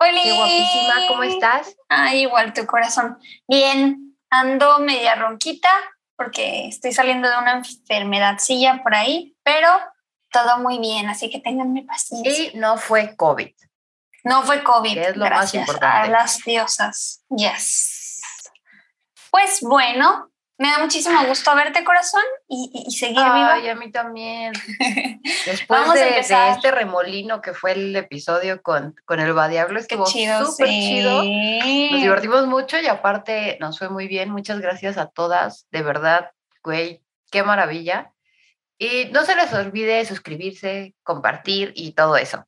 Hola. qué guapísima, ¿cómo estás? Ay, igual tu corazón. Bien, ando media ronquita porque estoy saliendo de una enfermedadcilla por ahí, pero todo muy bien, así que ténganme paciencia. Y no fue COVID. No fue COVID, Que es lo más gracias importante. a las diosas. Yes. Pues bueno, me da muchísimo gusto verte, corazón, y, y- y seguir Ay, a mí también. Después Vamos a de, este remolino que fue el episodio con, con el Badiablo, estuvo chido, súper sí. chido. Nos divertimos mucho y aparte nos fue muy bien. Muchas gracias a todas. De verdad, güey, qué maravilla. Y no se les olvide suscribirse, compartir y todo eso.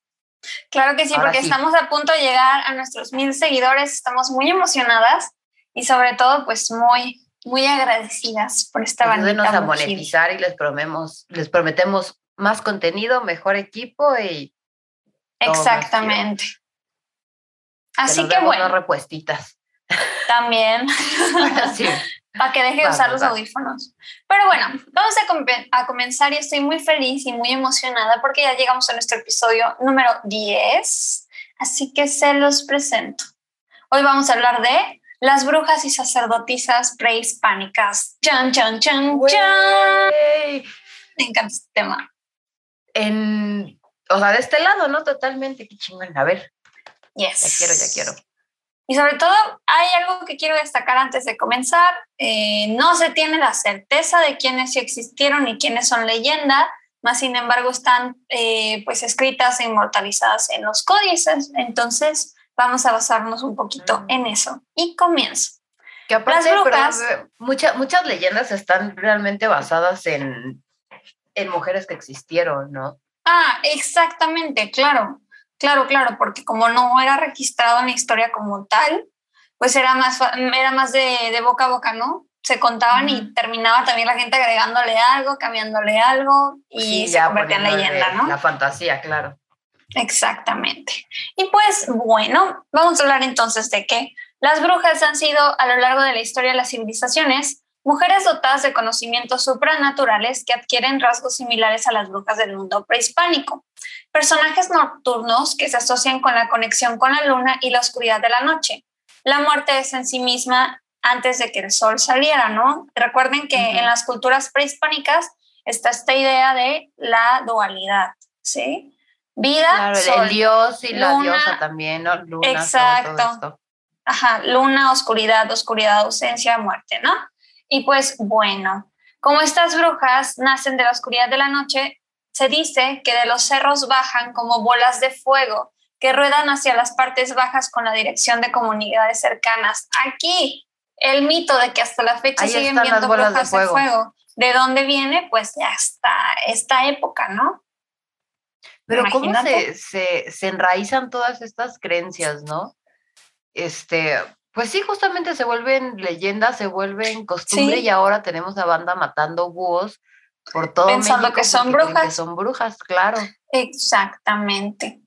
Claro que sí, Ahora porque sí. estamos a punto de llegar a nuestros mil seguidores, estamos muy emocionadas y sobre todo pues muy, muy agradecidas por esta Ayúdenos a monetizar y les prometemos, les prometemos más contenido, mejor equipo y Exactamente. Así que bueno, repuestitas. también Sí. para que deje de usar los audífonos. Pero bueno, vamos a, compe- a comenzar y estoy muy feliz y muy emocionada porque ya llegamos a nuestro episodio número 10, así que se los presento. Hoy vamos a hablar de las brujas y sacerdotisas prehispánicas. Chan, chan, chan, chan. Me encanta este tema. En, o sea, de este lado, ¿no? Totalmente, qué chingón. A ver, Yes. ya quiero, ya quiero. Y sobre todo, hay algo que quiero destacar antes de comenzar. Eh, no se tiene la certeza de quiénes sí existieron y quiénes son leyenda, más sin embargo están eh, pues escritas e inmortalizadas en los códices. Entonces, vamos a basarnos un poquito en eso. Y comienzo. Que aparte, Las brujas- perdón, eh, mucha- muchas leyendas están realmente basadas en, en mujeres que existieron, ¿no? Ah, exactamente, claro, claro, claro, porque como no era registrado en la historia como tal, pues era más, era más de, de boca a boca, ¿no? Se contaban y terminaba también la gente agregándole algo, cambiándole algo y Sí, se ya convertía en leyenda, ¿no? La fantasía, claro. Exactamente. Y pues bueno, vamos a hablar entonces de que las brujas han sido a lo largo de la historia de las civilizaciones mujeres dotadas de conocimientos supranaturales que adquieren rasgos similares a las brujas del mundo prehispánico. Personajes nocturnos que se asocian con la conexión con la luna y la oscuridad de la noche. La muerte es en sí misma antes de que el sol saliera, ¿no? Recuerden que en las culturas prehispánicas está esta idea de la dualidad, ¿sí? Vida, Claro, sol. el dios y la luna. diosa también, ¿no? Luna, todo Exacto. esto. Ajá, luna, oscuridad, oscuridad, ausencia, muerte, ¿no? Y pues bueno, como estas brujas nacen de la oscuridad de la noche, se dice que de los cerros bajan como bolas de fuego que ruedan hacia las partes bajas con la dirección de comunidades cercanas. Aquí, el mito de que hasta la fecha Ahí siguen viendo de brujas de fuego. fuego. ¿De dónde viene? Pues de hasta esta época, ¿no? Pero cómo se, se, se enraizan todas estas creencias, ¿no? Este, pues sí, justamente se vuelven leyendas, se vuelven costumbre Sí. y ahora tenemos a banda matando búhos por todo Pensando México que son creen que brujas. son brujas, claro. Exactamente.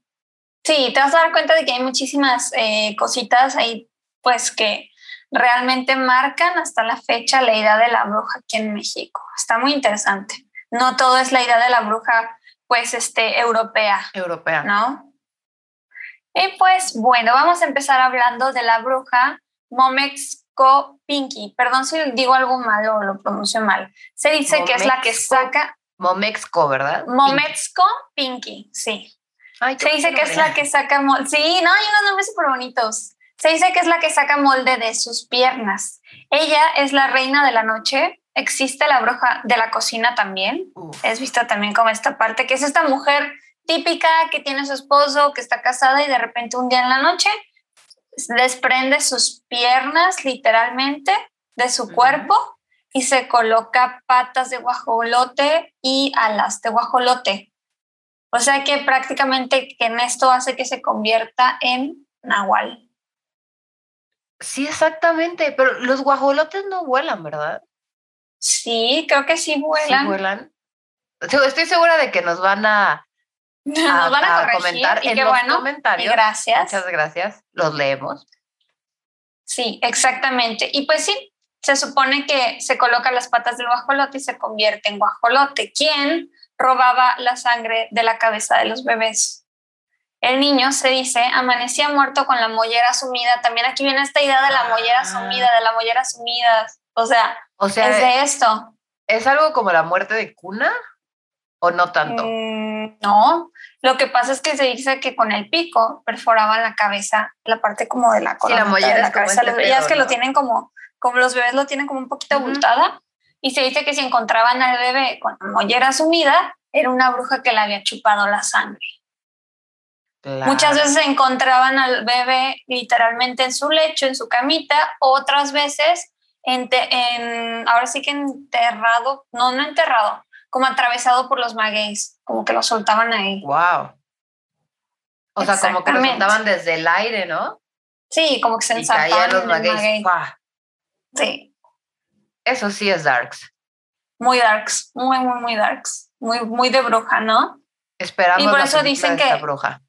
Sí, te vas a dar cuenta de que hay muchísimas eh, cositas ahí, pues que realmente marcan hasta la fecha la idea de la bruja aquí en México. Está muy interesante. No todo es la idea de la bruja, pues, este, europea, Europea. ¿no? Y pues, bueno, vamos a empezar hablando de la bruja Momexco Pinky. Perdón si digo algo malo o lo pronuncio mal. Se dice que es la que saca Momexco, ¿verdad? Momexco Pinky, sí. Ay, Se dice que es la que saca molde. Sí, no, hay unos nombres súper bonitos. Se dice que es la que saca molde de sus piernas. Ella es la reina de la noche. Existe la bruja de la cocina también. Uf, Es vista también como esta parte, que es esta mujer típica que tiene a su esposo, que está casada y de repente un día en la noche desprende sus piernas literalmente de su cuerpo y se coloca patas de guajolote y alas de guajolote. O sea que prácticamente en esto hace que se convierta en nahual. Sí, exactamente, pero los guajolotes no vuelan, ¿verdad? Sí, creo que sí vuelan. Sí vuelan. Estoy segura de que nos van a, nos van a, comentar y en qué los bueno, comentarios. y gracias. Muchas gracias. Los leemos. Sí, exactamente. Y pues sí, se supone que se coloca las patas del guajolote y se convierte en guajolote. ¿Quién robaba la sangre de la cabeza de los bebés? El niño, se dice, amanecía muerto con la mollera sumida. También aquí viene esta idea de la mollera Ah. sumida, de la mollera sumida. O sea, O sea, es de esto. ¿es algo como la muerte de cuna o no tanto? Mm, no, lo que pasa es que se dice que con el pico perforaban la cabeza, la parte como de la Sí, la mollera de la cabeza. este Los bebés, ya es pedo, que lo ¿no? tienen como, como los bebés lo tienen como un poquito abultada y se dice que si encontraban al bebé con la mollera sumida, era una bruja que le había chupado la sangre. Muchas Claro. veces encontraban al bebé literalmente en su lecho, en su camita, otras veces en, en ahora sí que enterrado, no, no enterrado, como atravesado por los magueyes, como que lo soltaban ahí. Wow. O sea, como que lo soltaban desde el aire, ¿no? Sí, como que se Y caían ensartaban los magueyes. Sí, Eso sí es darks. muy darks, muy, muy, muy darks, muy, muy de bruja, ¿no? Esperamos Y por la eso dicen de esta que- bruja.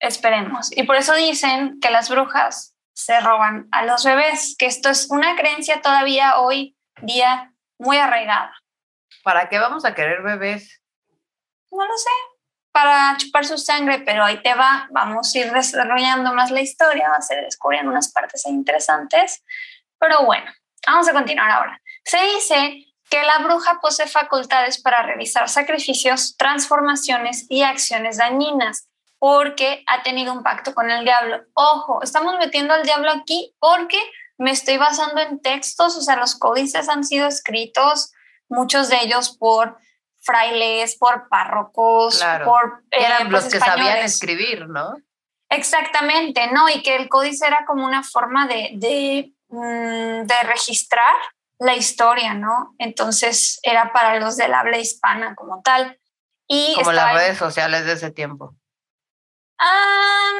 Esperemos. Y por eso dicen que las brujas se roban a los bebés, que esto es una creencia todavía hoy día muy arraigada. ¿Para qué vamos a querer bebés? No lo sé, para chupar su sangre, pero ahí te va, vamos a ir desarrollando más la historia, ir descubriendo unas partes interesantes. Pero bueno, vamos a continuar ahora. Se dice que la bruja posee facultades para realizar sacrificios, transformaciones y acciones dañinas porque ha tenido un pacto con el diablo. Ojo, estamos metiendo al diablo aquí porque me estoy basando en textos, o sea, los códices han sido escritos, muchos de ellos por frailes, por párrocos, Claro. por eh, Eran pues, los que sabían escribir, ¿no? Exactamente, ¿no? Y que el códice era como una forma de, de, mm, de registrar la historia, ¿no? Entonces era para los del habla hispana como tal. Y Como las redes sociales de ese tiempo. Ah,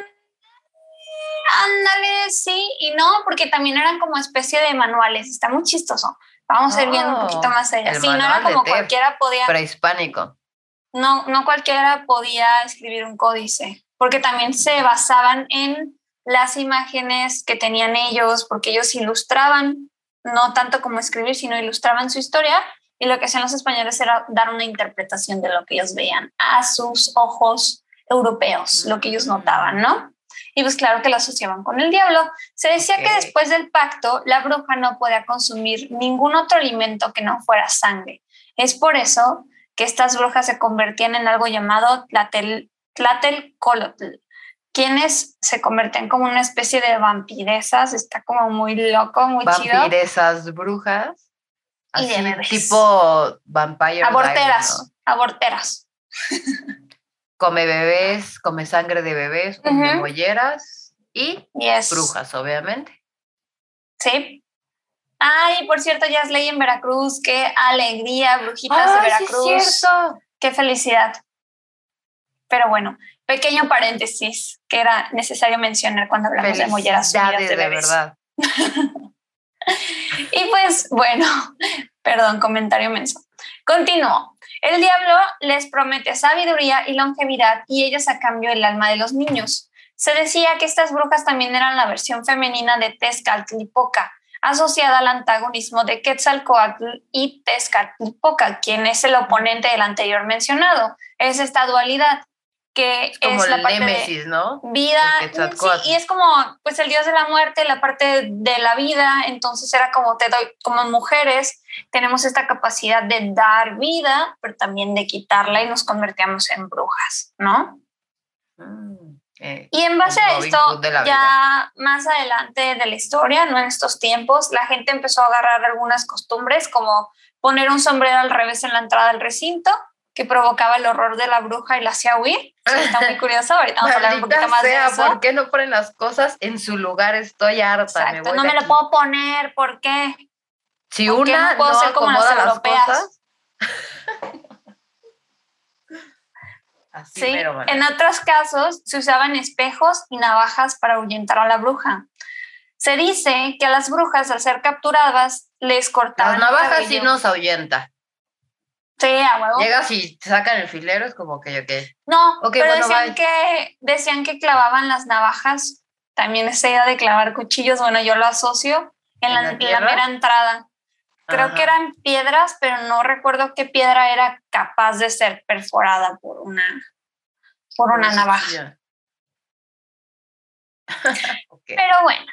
ándale, sí y no, porque también eran como especie de manuales. Está muy chistoso. Vamos a ir viendo un Oh, poquito más allá. Sí, no era como Tef. cualquiera podía, Prehispánico. no, no cualquiera podía escribir un códice, porque también se basaban en las imágenes que tenían ellos, porque ellos ilustraban, no tanto como escribir, sino ilustraban su historia. Y lo que hacían los españoles era dar una interpretación de lo que ellos veían a sus ojos europeos, lo que ellos notaban, ¿no? Y pues claro que lo asociaban con el diablo. Se decía que después del pacto, la bruja no podía consumir ningún otro alimento que no fuera sangre. Es por eso que estas brujas se convertían en algo llamado tlatel, tlatelcolotl, quienes se convertían como una especie de vampiresas. Está como muy loco, muy chido. Vampiresas, brujas. Y de Así, bebés. tipo Vampire Aborteras, aborteras. Come bebés, come sangre de bebés, come Ujú. molleras y Yes. brujas, obviamente. Sí. Ay, por cierto, ya es ley en Veracruz. Qué alegría, brujitas de ¡Ay, sí Veracruz. es cierto! Qué felicidad. Pero bueno, pequeño paréntesis que era necesario mencionar cuando hablamos de molleras de de bebés. verdad. Y pues bueno, perdón, comentario menso. Continúo. El diablo les promete sabiduría y longevidad y ellos a cambio el alma de los niños. Se decía que estas brujas también eran la versión femenina de Tezcatlipoca, asociada al antagonismo de Quetzalcoatl y Tezcatlipoca, quien es el oponente del anterior mencionado. Es esta dualidad que Es como es la el parte de ¿no? vida, sí, Quetzalcóatl. y es como pues el dios de la muerte, la parte de la vida, entonces era como te doy, como mujeres tenemos esta capacidad de dar vida, pero también de quitarla y nos convertíamos en brujas, ¿no? Mm, eh, Y en base a esto, ya más adelante de la historia, no en estos tiempos, la gente empezó a agarrar algunas costumbres como poner un sombrero al revés en la entrada del recinto, que provocaba el horror de la bruja y la hacía huir. Está muy curioso, ahorita vamos a hablar un poquito más de sea, eso. ¿por qué no ponen las cosas en su lugar? Estoy harta. me voy no de me lo puedo poner, ¿por qué? Si ¿por qué una no puedo no ser como las acomoda las europeas? cosas. Así, Sí, en otros casos se usaban espejos y navajas para ahuyentar a la bruja. Se dice que a las brujas al ser capturadas les cortaban Las navajas sí nos ahuyenta. Sí, a huevo. Llegas y te sacan el filero, es como que yo qué. No, Ok, pero bueno, decían bye. que decían que clavaban las navajas. También esa idea de clavar cuchillos, bueno, yo lo asocio en ¿En la, la la mera entrada. Creo Ajá. que eran piedras, pero no recuerdo qué piedra era capaz de ser perforada por una por una navaja. Ok. Pero bueno,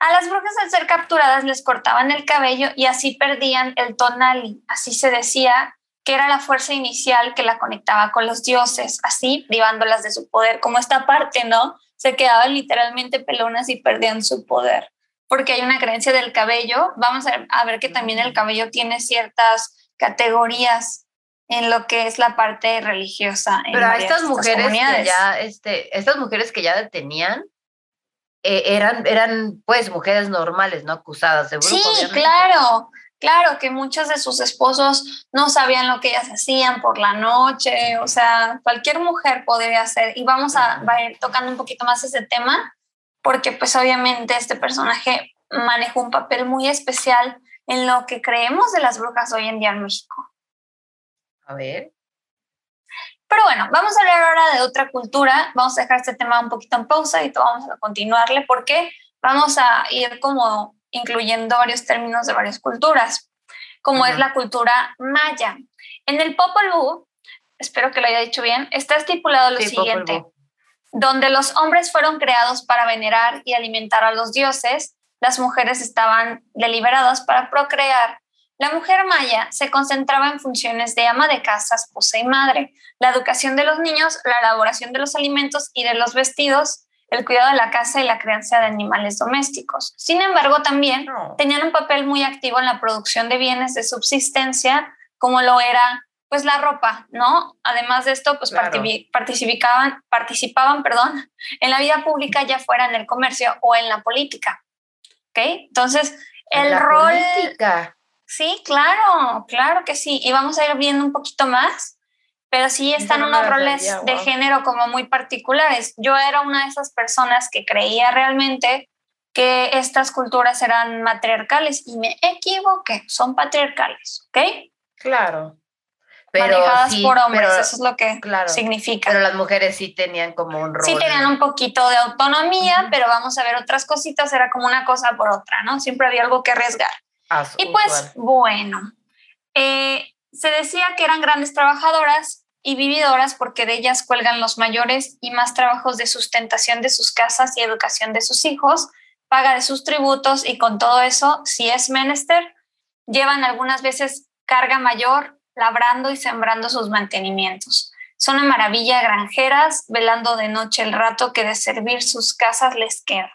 a las brujas al ser capturadas les cortaban el cabello y así perdían el tonali. Así se decía que era la fuerza inicial que la conectaba con los dioses, así privándolas de su poder, como esta parte, ¿no? Se quedaban literalmente pelonas y perdían su poder, porque hay una creencia del cabello. Vamos a, a ver que también el cabello tiene ciertas categorías en lo que es la parte religiosa. Pero a varias estas mujeres que ya, este, estas mujeres que ya detenían, eh, eran, eran pues mujeres normales, no acusadas de brujo. Sí, obviamente. claro, claro que muchos de sus esposos no sabían lo que ellas hacían por la noche, o sea, cualquier mujer podría hacer. Y vamos a, va a ir tocando un poquito más ese tema, porque pues obviamente este personaje manejó un papel muy especial en lo que creemos de las brujas hoy en día en México. A ver. Pero bueno, vamos a hablar ahora de otra cultura. Vamos a dejar este tema un poquito en pausa y vamos a continuarle porque vamos a ir como incluyendo varios términos de varias culturas, como es la cultura maya. En el Popol Vuh, espero que lo haya dicho bien, está estipulado lo Sí, siguiente donde los hombres fueron creados para venerar y alimentar a los dioses, las mujeres estaban deliberadas para procrear. La mujer maya se concentraba en funciones de ama de casa, esposa y madre, la educación de los niños, la elaboración de los alimentos y de los vestidos, el cuidado de la casa y la crianza de animales domésticos. Sin embargo, también tenían un papel muy activo en la producción de bienes de subsistencia, como lo era pues la ropa, ¿no? Además de esto, pues Claro. participaban, participaban, perdón, en la vida pública, ya fuera en el comercio o en la política. ¿Ok? Entonces, el La rol... política. Sí, claro, claro que sí. Y vamos a ir viendo un poquito más, pero sí están no unos roles sabía, de género como muy particulares. Yo era una de esas personas que creía realmente que estas culturas eran matriarcales y me equivoqué, son patriarcales, ¿ok? Claro. Pero Manejadas sí, por hombres, pero, eso es lo que claro, significa. pero las mujeres sí tenían como un rol. Sí tenían un poquito de autonomía, pero vamos a ver otras cositas, era como una cosa por otra, ¿no? Siempre había algo que arriesgar. as- Y pues, bueno, eh, se decía que eran grandes trabajadoras y vividoras porque de ellas cuelgan los mayores y más trabajos de sustentación de sus casas y educación de sus hijos, paga de sus tributos y con todo eso, si es menester, llevan algunas veces carga mayor, labrando y sembrando sus mantenimientos. Son una maravilla granjeras, velando de noche el rato que de servir sus casas les queda,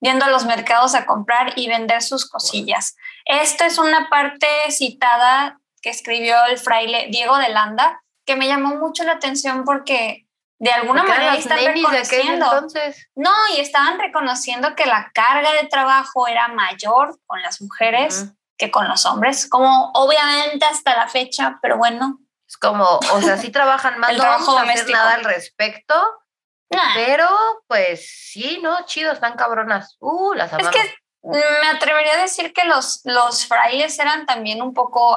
yendo a los mercados a comprar y vender sus cosillas. Esto es una parte citada que escribió el fraile Diego de Landa, que me llamó mucho la atención porque de alguna Porque manera están reconociendo. entonces. No, y estaban reconociendo que la carga de trabajo era mayor con las mujeres Ujú. que con los hombres, como obviamente hasta la fecha, pero bueno, Es como, o sea, sí trabajan más, El no trabajo vamos a hacer nada al respecto, nah. pero pues sí, ¿no? Chido, están cabronas. Uh, las Es amamos. que me atrevería a decir que los, los frailes eran también un poco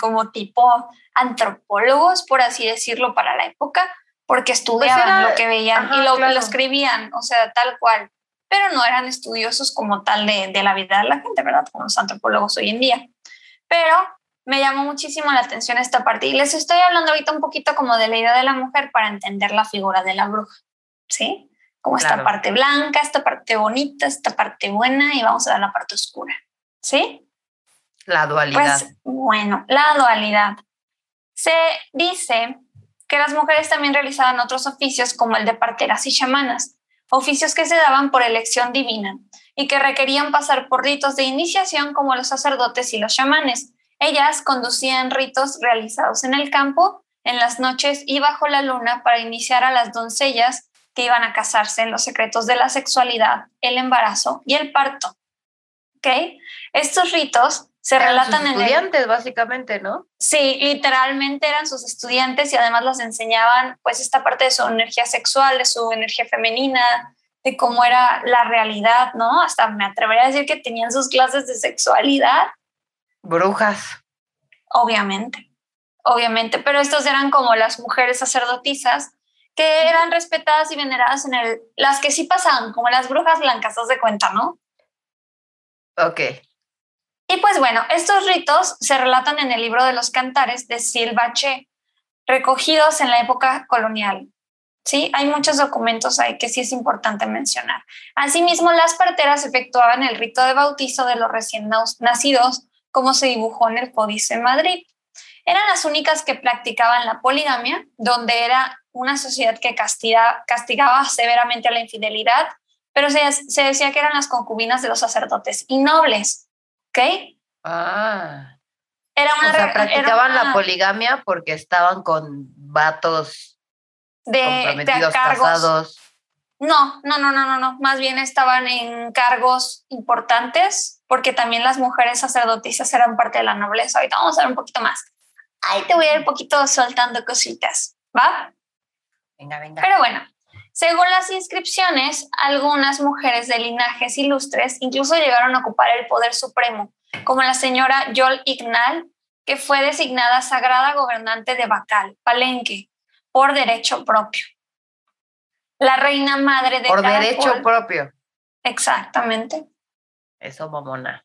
como tipo antropólogos, por así decirlo, para la época, porque estudiaban Pues era- lo que veían y lo, claro. lo escribían, o sea, tal cual, pero no eran estudiosos como tal de, de la vida de la gente, ¿verdad? Como los antropólogos hoy en día. Pero me llamó muchísimo la atención esta parte y les estoy hablando ahorita un poquito como de la idea de la mujer para entender la figura de la bruja, ¿sí? Como esta parte blanca, esta parte bonita, esta parte buena y vamos a ver la parte oscura, ¿sí? La dualidad. Pues bueno, la dualidad. Se dice que las mujeres también realizaban otros oficios como el de parteras y chamanas, oficios que se daban por elección divina y que requerían pasar por ritos de iniciación como los sacerdotes y los chamanes. Ellas conducían ritos realizados en el campo, en las noches y bajo la luna para iniciar a las doncellas que iban a casarse en los secretos de la sexualidad, el embarazo y el parto. ¿Ok? Estos ritos se Eran sus relatan en el, estudiantes, básicamente, ¿no? Sí, literalmente eran sus estudiantes y además les enseñaban pues esta parte de su energía sexual, de su energía femenina, de cómo era la realidad, ¿no? Hasta me atrevería a decir que tenían sus clases de sexualidad. Brujas. Obviamente, obviamente, pero estos eran como las mujeres sacerdotisas que eran respetadas y veneradas en el, las que sí pasaban, como las brujas blancas, haz de cuenta, ¿no? Ok. Y pues bueno, estos ritos se relatan en el libro de los cantares de Silvache, recogidos en la época colonial. Sí, hay muchos documentos ahí que sí es importante mencionar. Asimismo, las parteras efectuaban el rito de bautizo de los recién nacidos, como se dibujó en el Códice en Madrid. Eran las únicas que practicaban la poligamia, donde era una sociedad que castigaba severamente a la infidelidad, pero se, se, decía que eran las concubinas de los sacerdotes y nobles. ¿Ok? Ah. Era una, o sea, practicaban la poligamia porque estaban con vatos de, comprometidos, cargos. casados. No, no, no, no, no, no. Más bien estaban en cargos importantes porque también las mujeres sacerdotisas eran parte de la nobleza. Ahorita vamos a ver un poquito más. Ahí te voy a ir un poquito soltando cositas, ¿va? Venga, venga. Pero bueno, según las inscripciones, algunas mujeres de linajes ilustres incluso llegaron a ocupar el poder supremo, como la señora Yol Ignal, que fue designada sagrada gobernante de Bacal, Palenque, por derecho propio. La reina madre de Por derecho propio. Exactamente. Eso, mamona.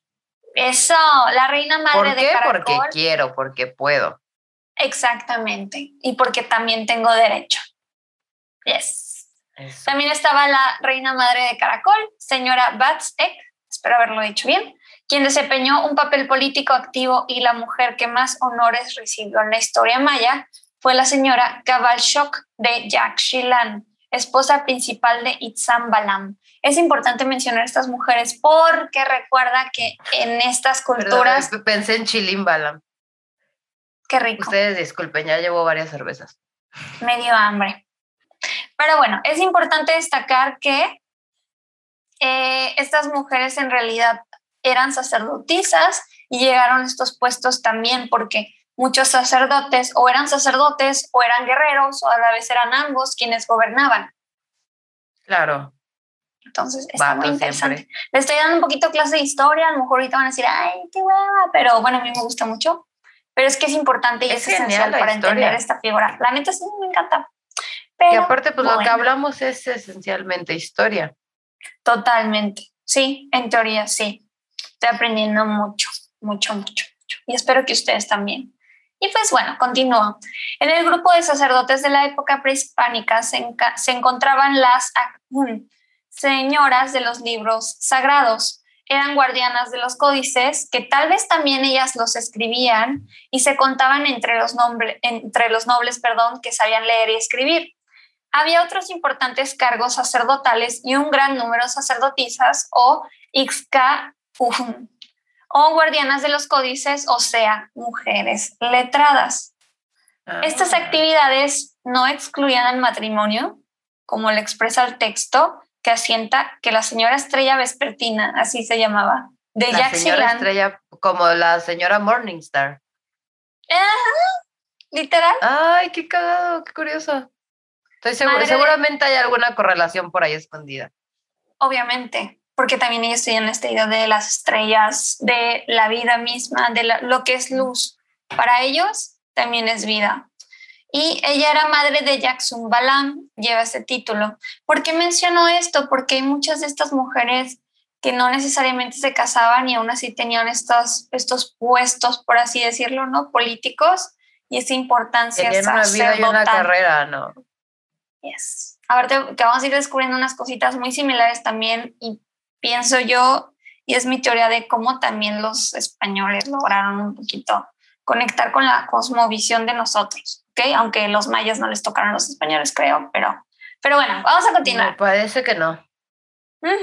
Eso, la reina madre ¿Por qué? de Caracol. Porque quiero, porque puedo. Exactamente. Y porque también tengo derecho. Yes. Eso. También estaba la reina madre de Caracol, señora Batsek, espero haberlo dicho bien, quien desempeñó un papel político activo y la mujer que más honores recibió en la historia maya fue la señora Kabalshok de Yakshilan, esposa principal de Itzam Balam. Es importante mencionar a estas mujeres porque recuerda que en estas culturas... Perdón, pensé en Chilimbalam. Qué rico. Ustedes disculpen, ya llevo varias cervezas. Me dio hambre. Pero bueno, es importante destacar que eh, estas mujeres en realidad eran sacerdotisas y llegaron a estos puestos también porque muchos sacerdotes o eran sacerdotes o eran guerreros o a la vez eran ambos quienes gobernaban. Claro. Entonces, está muy interesante. siempre. Le estoy dando un poquito clase de historia, a lo mejor ahorita van a decir, ay, qué hueva, pero bueno, a mí me gusta mucho. Pero es que es importante y es, Es esencial para historia. entender esta figura. La neta sí me encanta. Pero, y aparte, pues lo que hablamos es esencialmente historia. Totalmente. Sí, en teoría sí. Estoy aprendiendo mucho, mucho, mucho, mucho. Y espero que ustedes también. Y pues bueno, continúo. En el grupo de sacerdotes de la época prehispánica se, se encontraban las mm, señoras de los libros sagrados. Eran guardianas de los códices, que tal vez también ellas los escribían y se contaban entre los, nombre- entre los nobles perdón, que sabían leer y escribir. Había otros importantes cargos sacerdotales y un gran número de sacerdotisas o ixca o guardianas de los códices, o sea, mujeres letradas. Estas Ah, actividades no excluían el matrimonio, como le expresa el texto, que asienta que la señora Estrella Vespertina, así se llamaba, de La señora estrella, como la señora Morningstar. literal, Ay, qué cagado, qué curioso. Estoy segura, Madre de- seguramente hay alguna correlación por ahí escondida. obviamente, porque también ellos tienen esta idea de las estrellas, de la vida misma, de la- lo que es luz. Para ellos también es vida. Y ella era madre de Jackson Balam, lleva ese título. ¿Por qué menciono esto? Porque hay muchas de estas mujeres que no necesariamente se casaban y aún así tenían estos, estos puestos, por así decirlo, ¿no? Políticos y esa importancia Tenían una vida y una carrera, ¿no? Yes. Ahorita que vamos a ir descubriendo unas cositas muy similares también y pienso yo, y es mi teoría de cómo también los españoles lograron un poquito conectar con la cosmovisión de nosotros, ¿ok? Aunque los mayas no les tocaron a los españoles, creo, pero, pero bueno, vamos a Me continuar. parece que no. Ujú.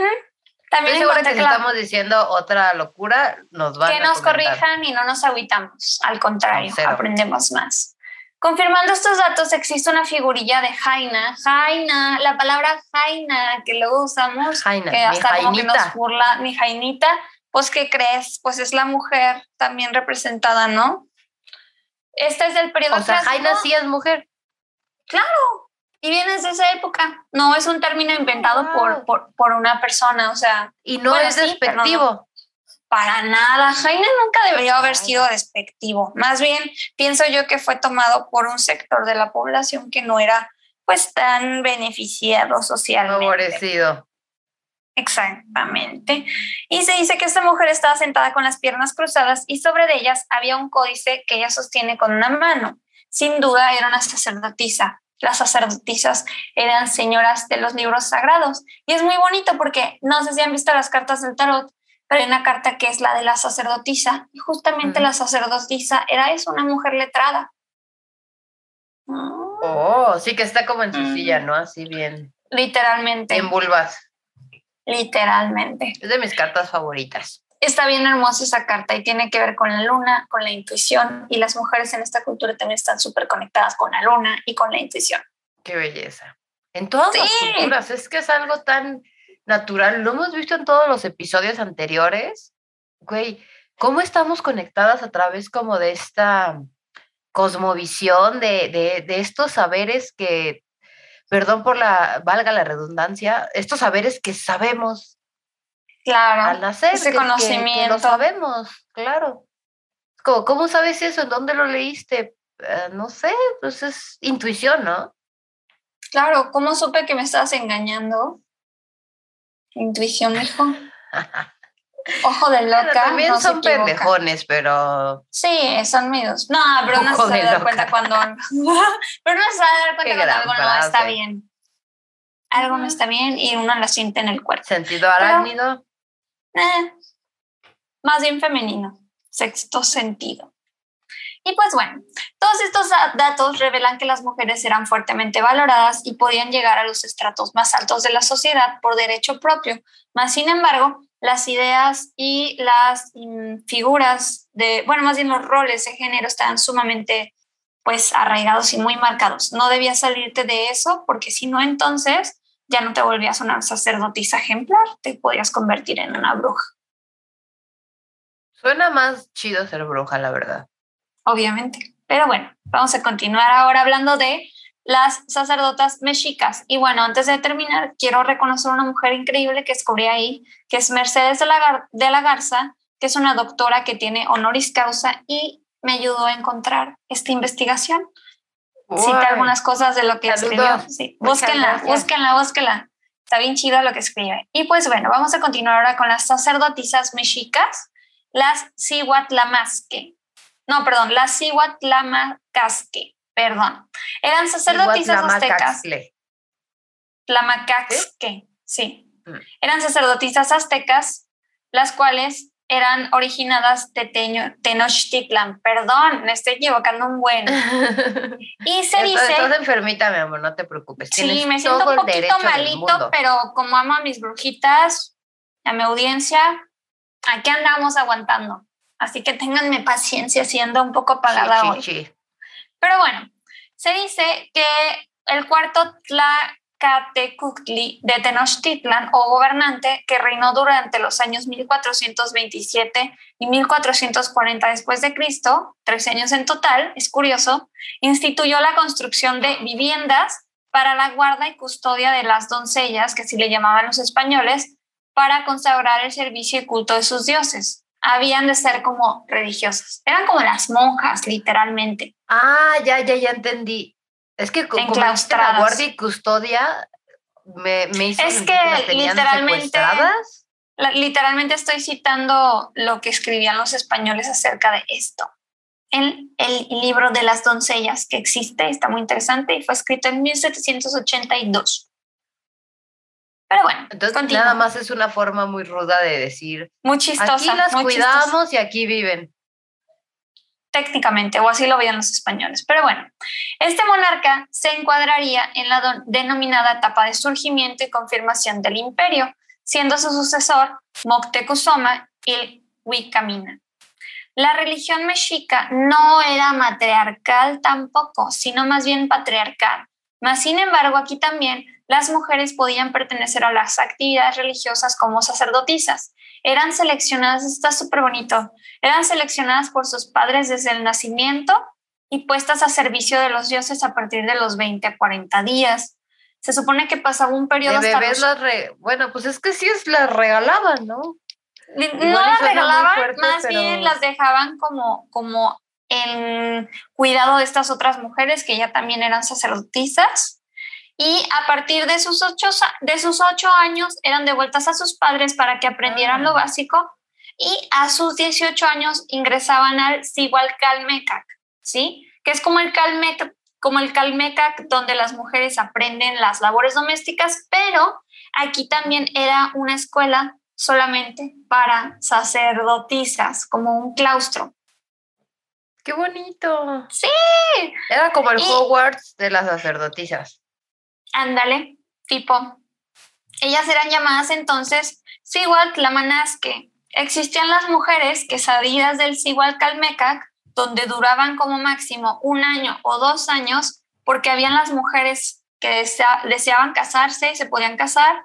También Estoy segura que si la- estamos diciendo otra locura, nos van que a nos comentar. corrijan y no nos agüitamos, al contrario, aprendemos más. Confirmando estos datos, existe una figurilla de Jaina. Jaina, la palabra Jaina que luego usamos, Jaina, que hasta como que nos burla, mi Jainita, pues ¿qué crees? Pues es la mujer también representada, ¿no? Este es del periodo O sea, clásico. Jaina sí es mujer. Claro. Y viene desde esa época. No es un término inventado por, por, por, una persona, o sea. Y no es despectivo. Para nada. Jaime nunca debería haber sido despectivo. Más bien, pienso yo que fue tomado por un sector de la población que no era pues tan beneficiado socialmente. Favorecido. Exactamente. Y se dice que esta mujer estaba sentada con las piernas cruzadas y sobre de ellas había un códice que ella sostiene con una mano. Sin duda era una sacerdotisa. Las sacerdotisas eran señoras de los libros sagrados. Y es muy bonito porque no sé si han visto las cartas del tarot, pero hay una carta que es la de la sacerdotisa. Y justamente la sacerdotisa era eso, una mujer letrada. Oh, sí que está como en su silla, ¿no? Así bien. Literalmente. En vulvas. Literalmente. Es de mis cartas favoritas. Está bien hermosa esa carta y tiene que ver con la luna, con la intuición y las mujeres en esta cultura también están súper conectadas con la luna y con la intuición. Qué belleza. En todas las culturas, es que es algo tan natural. Lo hemos visto en todos los episodios anteriores. Güey, ¿cómo estamos conectadas a través como de esta cosmovisión de, de, estos saberes que, perdón por la, valga la redundancia, estos saberes que sabemos claro, al nacer, ese conocimiento. lo sabemos, claro. ¿Cómo, ¿Cómo, sabes eso? ¿En dónde lo leíste? Eh, no sé, pues es intuición, ¿no? Claro, ¿cómo supe que me estabas engañando? Intuición, hijo. Ojo de loca. también son pendejones, pero. Sí, son míos. No, pero no se da cuenta cuando. pero no se da dar cuenta cuando algo no está bien. Algo no está bien y uno lo siente en el cuerpo. ¿Sentido arácnido? Eh, más bien femenino. Sexto sentido. Y pues bueno, todos estos datos revelan que las mujeres eran fuertemente valoradas y podían llegar a los estratos más altos de la sociedad por derecho propio. Más sin embargo, las ideas y las mm, figuras de, bueno, más bien los roles de género estaban sumamente pues arraigados y muy marcados. No debías salirte de eso porque si no, entonces ya no te volvías una sacerdotisa ejemplar, te podías convertir en una bruja. Suena más chido ser bruja, la verdad. Obviamente. Pero bueno, vamos a continuar ahora hablando de las sacerdotas mexicas. Y bueno, antes de terminar, quiero reconocer una mujer increíble que descubrí ahí, que es Mercedes de la, de la Garza, que es una doctora que tiene honoris causa y me ayudó a encontrar esta investigación. Cita algunas cosas de lo que escribió. Sí, búsquenla, búsquenla, búsquenla. Está bien chido lo que escribe. Y pues bueno, vamos a continuar ahora con las sacerdotisas mexicas, las Cihuatlamasque. No, perdón, las Cihuatlamasque perdón. Eran sacerdotisas aztecas. Tlamacasque, sí. Mm. Eran sacerdotisas aztecas, las cuales eran originadas de Tenochtitlan. Perdón, me estoy equivocando un buen. Y se dice. Estás enfermita, mi amor, no te preocupes. Sí, me siento un poquito malito, pero como amo a mis brujitas, a mi audiencia, aquí andamos aguantando. Así que ténganme paciencia, siendo un poco apagada hoy. Pero bueno, se dice que el cuarto Tlacatecuhtli de Tenochtitlan o gobernante que reinó durante los años 1427 y 1440 después de Cristo, tres años en total, es curioso, instituyó la construcción de viviendas para la guarda y custodia de las doncellas, que así le llamaban los españoles, para consagrar el servicio y culto de sus dioses habían de ser como religiosas. Eran como las monjas, literalmente. Ah, ya, ya, ya entendí. Es que como la guardia y custodia me, me hizo Es que, literalmente, literalmente estoy citando lo que escribían los españoles acerca de esto. El, el libro de las doncellas que existe está muy interesante y fue escrito en 1782. Pero bueno, entonces nada más es una forma muy ruda de decir. Muy chistosa. Aquí las cuidamos y aquí viven. Técnicamente, o así lo veían los españoles. Pero bueno, este monarca se encuadraría en la denominada etapa de surgimiento y confirmación del imperio, siendo su sucesor Moctezuma y Huicamina. La religión mexica no era matriarcal tampoco, sino más bien patriarcal. Mas, sin embargo, aquí también las mujeres podían pertenecer a las actividades religiosas como sacerdotisas. Eran seleccionadas, está súper bonito, eran seleccionadas por sus padres desde el nacimiento y puestas a servicio de los dioses a partir de los 20 a 40 días. Se supone que pasaba un periodo de bebés las re... Bueno, pues es que sí es las regalaban, ¿no? no las regalaban, más bien las dejaban como, como en cuidado de estas otras mujeres que ya también eran sacerdotisas. Y a partir de sus ocho, de sus ocho años eran devueltas a sus padres para que aprendieran lo ah. básico y a sus 18 años ingresaban al Calmecac, ¿sí? Que es como el Calmecac, como el Calmecac donde las mujeres aprenden las labores domésticas, pero aquí también era una escuela solamente para sacerdotisas, como un claustro. ¡Qué bonito! Sí. Era como el Hogwarts de las sacerdotisas. Ándale, tipo. Ellas eran llamadas entonces Sihuatl-Lamanasque. Existían las mujeres que salidas del Calmecac, donde duraban como máximo un año o dos años, porque habían las mujeres que deseaban casarse y se podían casar,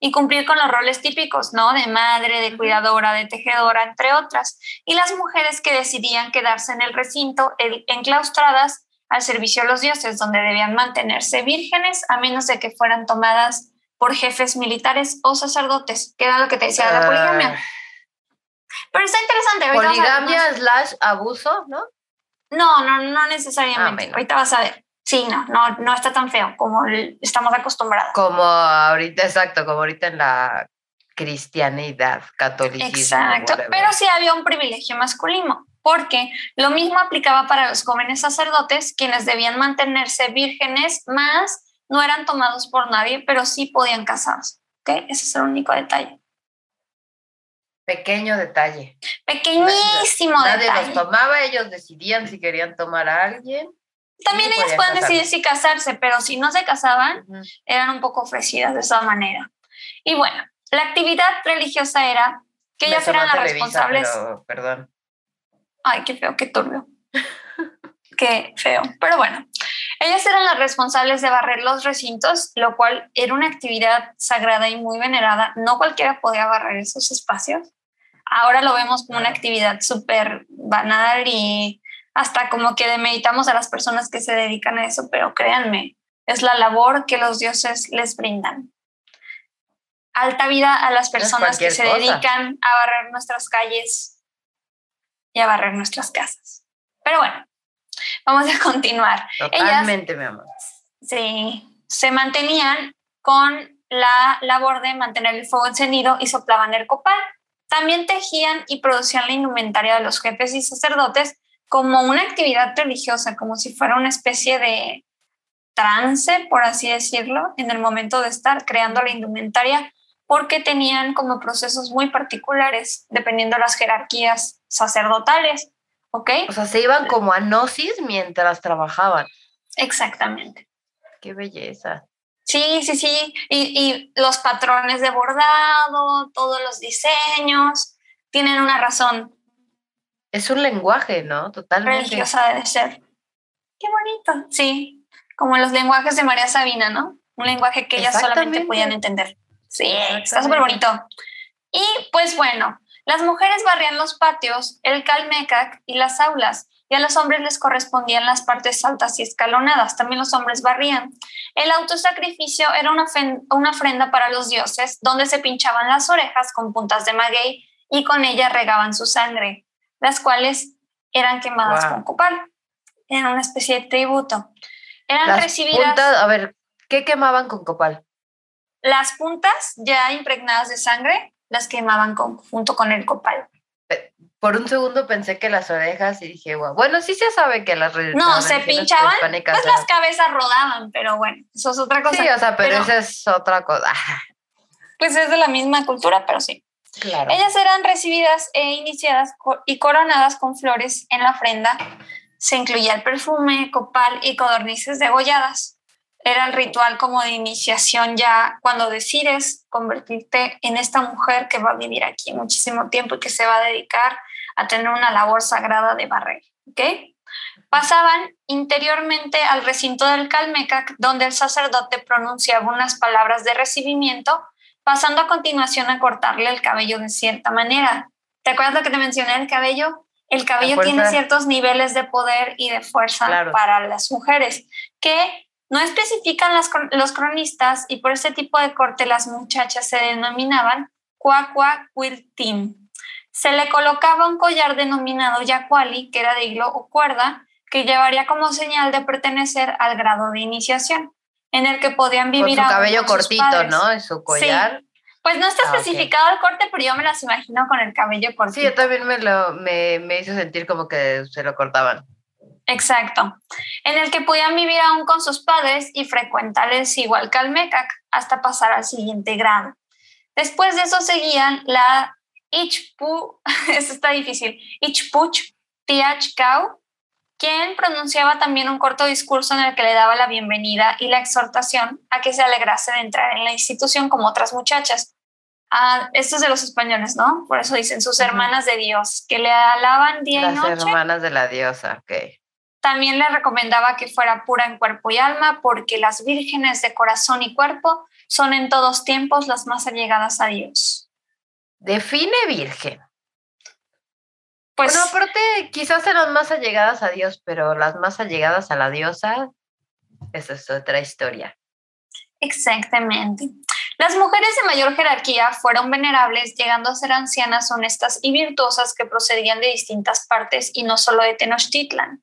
y cumplir con los roles típicos, ¿no? De madre, de cuidadora, de tejedora, entre otras. Y las mujeres que decidían quedarse en el recinto enclaustradas al servicio de los dioses, donde debían mantenerse vírgenes a menos de que fueran tomadas por jefes militares o sacerdotes, que era lo que te decía de la poligamia. Pero está interesante. Poligamia slash abuso, ¿no? No, no, no necesariamente. Ah, ahorita vas a ver. Sí, no, no, no está tan feo como estamos acostumbrados. Como ahorita, exacto, como ahorita en la cristianidad, catolicismo. Exacto, pero sí había un privilegio masculino, porque lo mismo aplicaba para los jóvenes sacerdotes, quienes debían mantenerse vírgenes, más no eran tomados por nadie, pero sí podían casarse. ¿okay? Ese es el único detalle. Pequeño detalle. Pequeñísimo detalle. Nadie los tomaba, ellos decidían si querían tomar a alguien. También ellas pueden decidir si casarse, pero si no se casaban, eran un poco ofrecidas de esa manera. Y bueno, la actividad religiosa era que ellas eran las responsables. perdón. Ay, qué feo, qué turbio. qué feo. Pero bueno, ellas eran las responsables de barrer los recintos, lo cual era una actividad sagrada y muy venerada. No cualquiera podía barrer esos espacios. Ahora lo vemos como una actividad súper banal y hasta como que demeritamos a las personas que se dedican a eso, pero créanme, es la labor que los dioses les brindan. Alta vida a las personas que se dedican a barrer nuestras calles y a barrer nuestras casas. Pero bueno, vamos a continuar. Totalmente, mi amor. Sí, se mantenían con la labor de mantener el fuego encendido y soplaban el copal. También tejían y producían la indumentaria de los jefes y sacerdotes como una actividad religiosa, como si fuera una especie de trance, por así decirlo, en el momento de estar creando la indumentaria, porque tenían como procesos muy particulares, dependiendo de las jerarquías sacerdotales, ¿ok? O sea, se iban como a gnosis mientras trabajaban. Exactamente. Qué belleza. Sí, sí, sí. Y, y los patrones de bordado, todos los diseños, tienen una razón es un lenguaje, ¿no? Totalmente. Religiosa debe ser. Qué bonito. Sí, como los lenguajes de María Sabina, ¿no? Un lenguaje que ellas solamente podían entender. Sí, está súper bonito. Y pues bueno, las mujeres barrían los patios, el calmecac y las aulas, y a los hombres les correspondían las partes altas y escalonadas. También los hombres barrían. El autosacrificio era una, una ofrenda para los dioses, donde se pinchaban las orejas con puntas de maguey y con ellas regaban su sangre las cuales eran quemadas con copal. Era una especie de tributo. Eran recibidas. a ver, ¿qué quemaban con copal? Las puntas ya impregnadas de sangre las quemaban con, junto con el copal. Por un segundo pensé que las orejas y dije, bueno, sí se sabe que las No, se pinchaban, pues las cabezas rodaban, pero bueno, eso es otra cosa. Sí, o sea, pero, pero esa es otra cosa. Pues es de la misma cultura, pero sí. Ellas eran recibidas e iniciadas y coronadas con flores en la ofrenda. Se incluía el perfume, copal y codornices degolladas. Era el ritual como de iniciación ya cuando decides convertirte en esta mujer que va a vivir aquí muchísimo tiempo y que se va a dedicar a tener una labor sagrada de barrer. ¿okay? Pasaban interiormente al recinto del Calmecac, donde el sacerdote pronunciaba unas palabras de recibimiento pasando a continuación a cortarle el cabello de cierta manera. ¿Te acuerdas lo que te mencioné el cabello? el cabello tiene ciertos niveles de poder y de fuerza para las mujeres, que no especifican los cronistas y por este tipo de corte las muchachas se denominaban cuacua quiltim. Se le colocaba un collar denominado yacuali, que era de hilo o cuerda, que llevaría como señal de pertenecer al grado de iniciación, en el que podían vivir. Con su cabello cortito, ¿no? Su collar. Pues no está ah, especificado el corte, pero yo me las imagino con el cabello cortito. Sí, yo también me, lo, me, me hizo sentir como que se lo cortaban. Exacto, en el que podían vivir aún con sus padres y frecuentarles igual que hasta pasar al siguiente grado. Después de eso seguían la Ichpu, eso está difícil, Ichpuch Tiachkau, quien pronunciaba también un corto discurso en el que le daba la bienvenida y la exhortación a que se alegrase de entrar en la institución como otras muchachas, Ah, esto es de los españoles, ¿no? Por eso dicen sus hermanas de Dios, que le alaban día y noche. Las hermanas de la diosa, ok. También le recomendaba que fuera pura en cuerpo y alma, porque las vírgenes de corazón y cuerpo son en todos tiempos las más allegadas a Dios. Define virgen. Pues, bueno, aparte, quizás eran más allegadas a Dios, pero las más allegadas a la diosa, esa es otra historia. Exactamente. Las mujeres de mayor jerarquía fueron venerables, llegando a ser ancianas honestas y virtuosas que procedían de distintas partes y no solo de Tenochtitlan.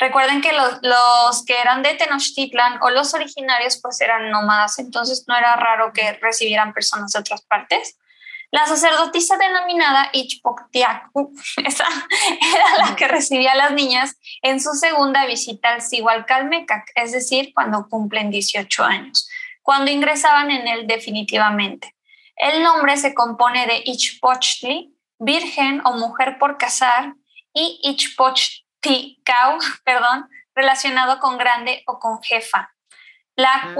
Recuerden que los, que eran de Tenochtitlan o los originarios pues eran nómadas, entonces no era raro que recibieran personas de otras partes. La sacerdotisa denominada Ichpoctiacu, esa era la que recibía a las niñas en su segunda visita al Sihualcalmecac, es decir, cuando cumplen 18 años cuando ingresaban en él definitivamente. El nombre se compone de Ichpochtli, virgen o mujer por casar, y Ichpochtikau, perdón, relacionado con grande o con jefa. La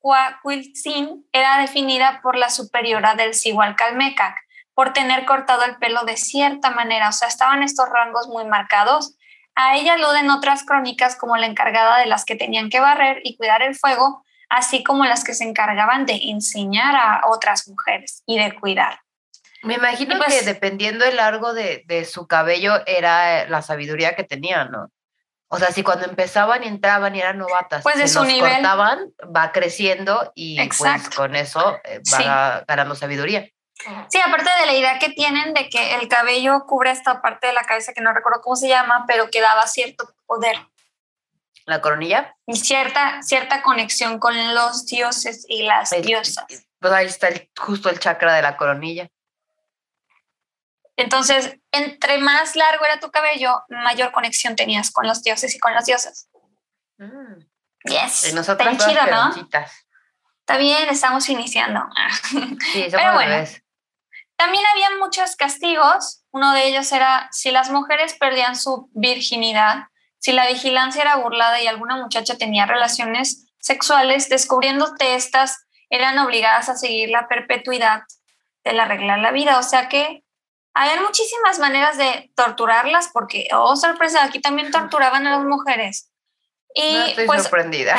Cuacuiltzin mm. era definida por la superiora del Sihualcalmecac, por tener cortado el pelo de cierta manera, o sea, estaban estos rangos muy marcados. A ella aluden otras crónicas como la encargada de las que tenían que barrer y cuidar el fuego, así como las que se encargaban de enseñar a otras mujeres y de cuidar. Me imagino que dependiendo del largo de, su cabello era la sabiduría que tenían, ¿no? O sea, si cuando empezaban y entraban y eran novatas, pues de su nivel. cortaban, va creciendo y pues con eso eh, va ganando sabiduría. Sí, aparte de la idea que tienen de que el cabello cubre esta parte de la cabeza que no recuerdo cómo se llama, pero que daba cierto poder la coronilla. Y cierta, cierta conexión con los dioses y las diosas. Pues ahí está justo el chakra de la coronilla. Entonces, entre más largo era tu cabello, mayor conexión tenías con los dioses y con las diosas. Mm. Yes. Y nosotros Está chido, ¿no? Está bien, estamos iniciando. Sí, Pero bueno, también había muchos castigos. Uno de ellos era si las mujeres perdían su virginidad, si la vigilancia era burlada y alguna muchacha tenía relaciones sexuales, descubriéndote estas, eran obligadas a seguir la perpetuidad de la regla de la vida. O sea que había muchísimas maneras de torturarlas porque, oh sorpresa, aquí también torturaban a las mujeres. Y no estoy pues, sorprendida.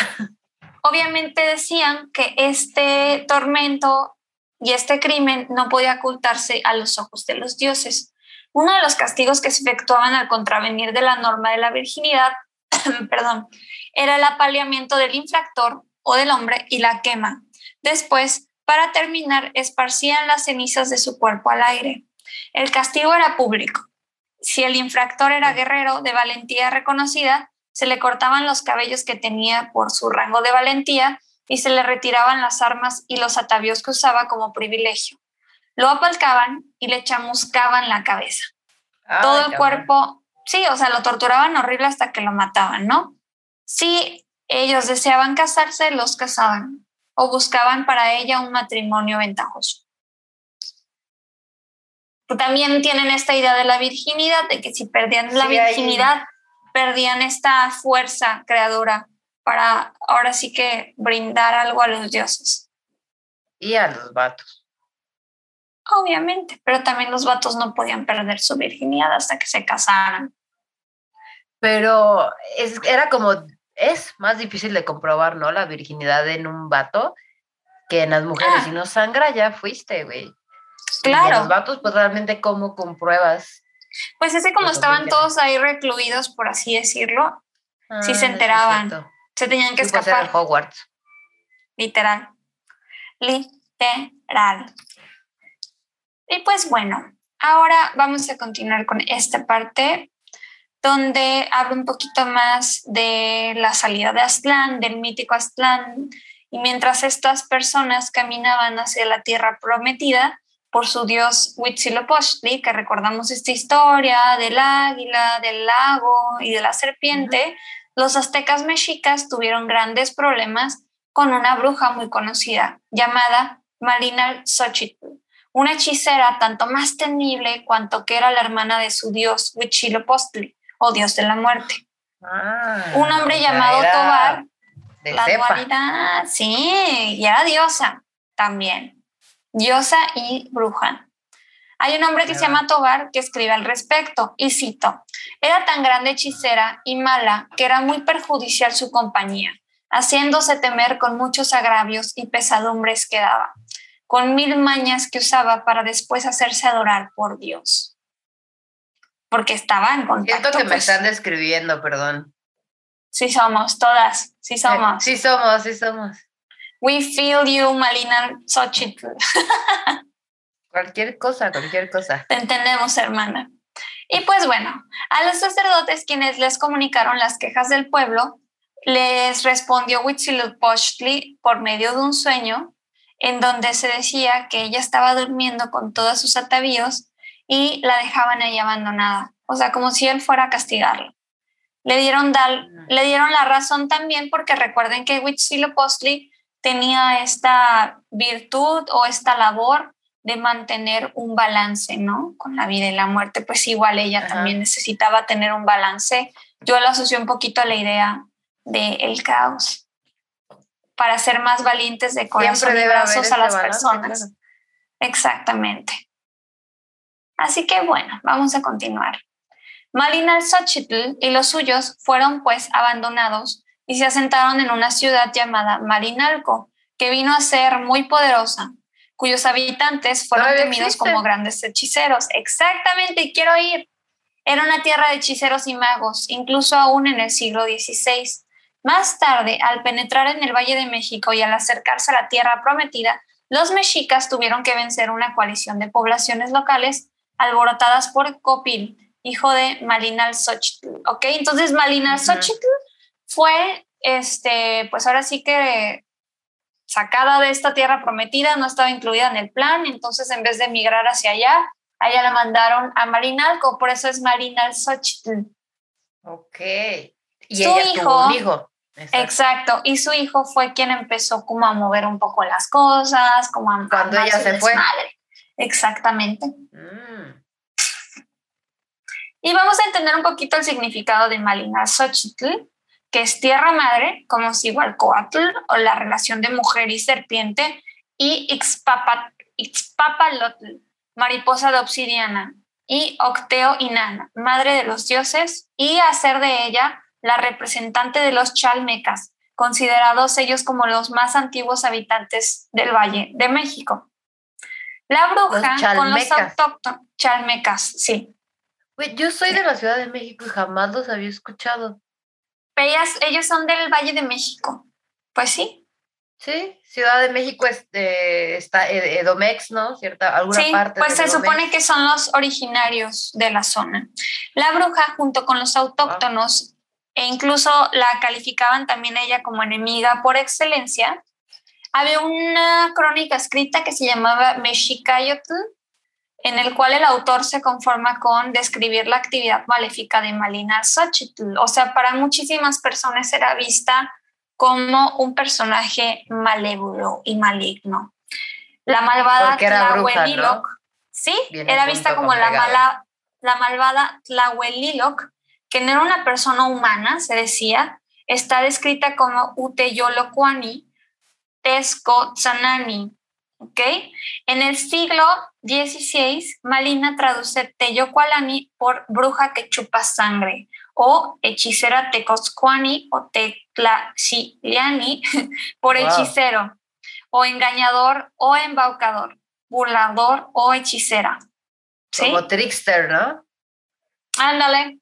Obviamente decían que este tormento y este crimen no podía ocultarse a los ojos de los dioses. Uno de los castigos que se efectuaban al contravenir de la norma de la virginidad, perdón, era el apaleamiento del infractor o del hombre y la quema. Después, para terminar, esparcían las cenizas de su cuerpo al aire. El castigo era público. Si el infractor era guerrero de valentía reconocida, se le cortaban los cabellos que tenía por su rango de valentía y se le retiraban las armas y los atavíos que usaba como privilegio. Lo apalcaban y le chamuscaban la cabeza. Todo el cuerpo, sí, o sea, lo torturaban horrible hasta que lo mataban, ¿no? Si ellos deseaban casarse, los casaban o buscaban para ella un matrimonio ventajoso. También tienen esta idea de la virginidad, de que si perdían la virginidad, perdían esta fuerza creadora para ahora sí que brindar algo a los dioses. Y a los vatos. Obviamente, pero también los vatos no podían perder su virginidad hasta que se casaran. Pero es, era como, es más difícil de comprobar, ¿no? La virginidad en un vato que en las mujeres. Ah. Si no sangra, ya fuiste, güey. Claro. Y los vatos, pues realmente, ¿cómo compruebas Pues ese como estaban todos ahí recluidos, por así decirlo, sí se ah, enteraban. Se tenían que escapar. Hogwarts. Literal. Literal. Y pues bueno, ahora vamos a continuar con esta parte donde hablo un poquito más de la salida de Aztlán, del mítico Aztlán, y mientras estas personas caminaban hacia la tierra prometida por su dios Huitzilopochtli, que recordamos esta historia del águila, del lago y de la serpiente, los aztecas mexicas tuvieron grandes problemas con una bruja muy conocida llamada Malina Xochitl, una hechicera tanto más temible cuanto que era la hermana de su dios Huitzilopochtli, o dios de la muerte. Ah, un hombre llamado Tobar la dualidad, sí, y era diosa también. Diosa y bruja. Hay un hombre que se llama Tobar que escribe al respecto, y cito, era tan grande hechicera y mala que era muy perjudicial su compañía, haciéndose temer con muchos agravios y pesadumbres que daba, con mil mañas que usaba para después hacerse adorar por Dios. Porque estaba en contacto. Siento que me pues están describiendo, perdón. Sí somos, todas, sí somos. Sí somos, sí somos. We feel you, Malina Xochitl. cualquier cosa, cualquier cosa. Te entendemos, hermana. Y pues bueno, a los sacerdotes quienes les comunicaron las quejas del pueblo, les respondió Huitzilopochtli por medio de un sueño en donde se decía que ella estaba durmiendo con todos sus atavíos y la dejaban ahí abandonada, o sea, como si él fuera a castigarla. Le dieron, le dieron la razón también porque recuerden que Huitzilopochtli tenía esta virtud o esta labor de mantener un balance, ¿no? Con la vida y la muerte, pues igual ella también necesitaba tener un balance. Yo la asocio un poquito a la idea del el caos para ser más valientes de corazón y brazos a las personas. Exactamente. Así que bueno, vamos a continuar. Malinalxochitl y los suyos fueron pues abandonados y se asentaron en una ciudad llamada Marinalco, que vino a ser muy poderosa, cuyos habitantes fueron temidos como grandes hechiceros. Exactamente, quiero ir. Era una tierra de hechiceros y magos, incluso aún en el siglo XVI. Más tarde, al penetrar en el Valle de México y al acercarse a la tierra prometida, los mexicas tuvieron que vencer una coalición de poblaciones locales alborotadas por Copil, hijo de Malinal Xochitl, ¿ok? Entonces Malinal Xochitl fue, este, pues ahora sí que sacada de esta tierra prometida, no estaba incluida en el plan, entonces en vez de emigrar hacia allá, allá la mandaron a Marinalco, por eso es Malinal Xochitl. Ok. Y su hijo, hijo. Exacto. y su hijo fue quien empezó como a mover un poco las cosas, como a... Cuando ella se fue. Exactamente. Mm. Y vamos a entender un poquito el significado de Malina Xochitl, que es tierra madre, como Coatl, o la relación de mujer y serpiente, y Ixpapalotl, mariposa de obsidiana, y Octeo Inanna, madre de los dioses, y hacer de ella la representante de los chalmecas, considerados ellos como los más antiguos habitantes del Valle de México. La bruja con los autóctonos, chalmecas, sí, yo soy de la Ciudad de México y jamás los había escuchado. Ellas, ellos son del Valle de México. Pues sí. Sí, Ciudad de México este, está Edomex, ¿no? Cierta, alguna sí, Pues se supone que son los originarios de la zona. La bruja, junto con los autóctonos, e incluso la calificaban también ella como enemiga por excelencia, había una crónica escrita que se llamaba Mexicayotl, en el cual el autor se conforma con describir la actividad maléfica de Malina Xochitl. O sea, para muchísimas personas era vista como un personaje malévolo y maligno. La malvada Tlahueliloc, sí, era vista como la, mala, la malvada Tlahueliloc, que no era una persona humana, se decía, está descrita como Uteyolocuani, Tesco Tzanani, ¿ok? En el siglo XVI, Malina traduce Teyocualani por bruja que chupa sangre o hechicera Tecoscuani o Teclaxiliani por hechicero o engañador o embaucador, burlador o hechicera. ¿Sí? Como trickster, ¿no? Ándale.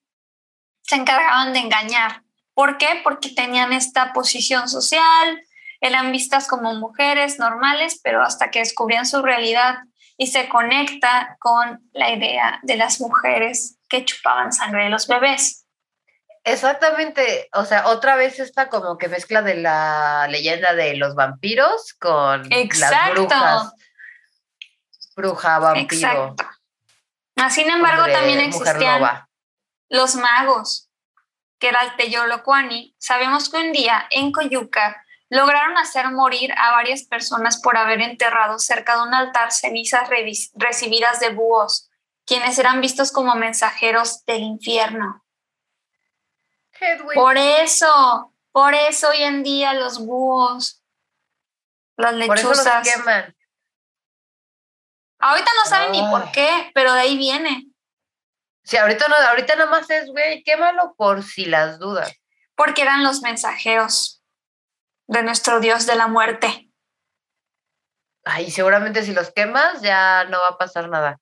Se encargaban de engañar. ¿Por qué? Porque tenían esta posición social, eran vistas como mujeres normales, pero hasta que descubrían su realidad y se conecta con la idea de las mujeres que chupaban sangre de los bebés. Exactamente, o sea, otra vez esta como que mezcla de la leyenda de los vampiros con las brujas. Bruja, vampiro. Exacto. Ah, sin embargo, también existían los magos, que era el Teyolocuani. Sabemos que un día en Coyuca lograron hacer morir a varias personas por haber enterrado cerca de un altar cenizas recibidas de búhos, quienes eran vistos como mensajeros del infierno. Por eso, por eso hoy en día los búhos, las lechuzas. queman. Ahorita no saben ni por qué, pero de ahí viene. Sí, ahorita no, ahorita nada más es, güey, quémalo por si las dudas. Porque eran los mensajeros de nuestro Dios de la muerte. Ay, seguramente si los quemas ya no va a pasar nada.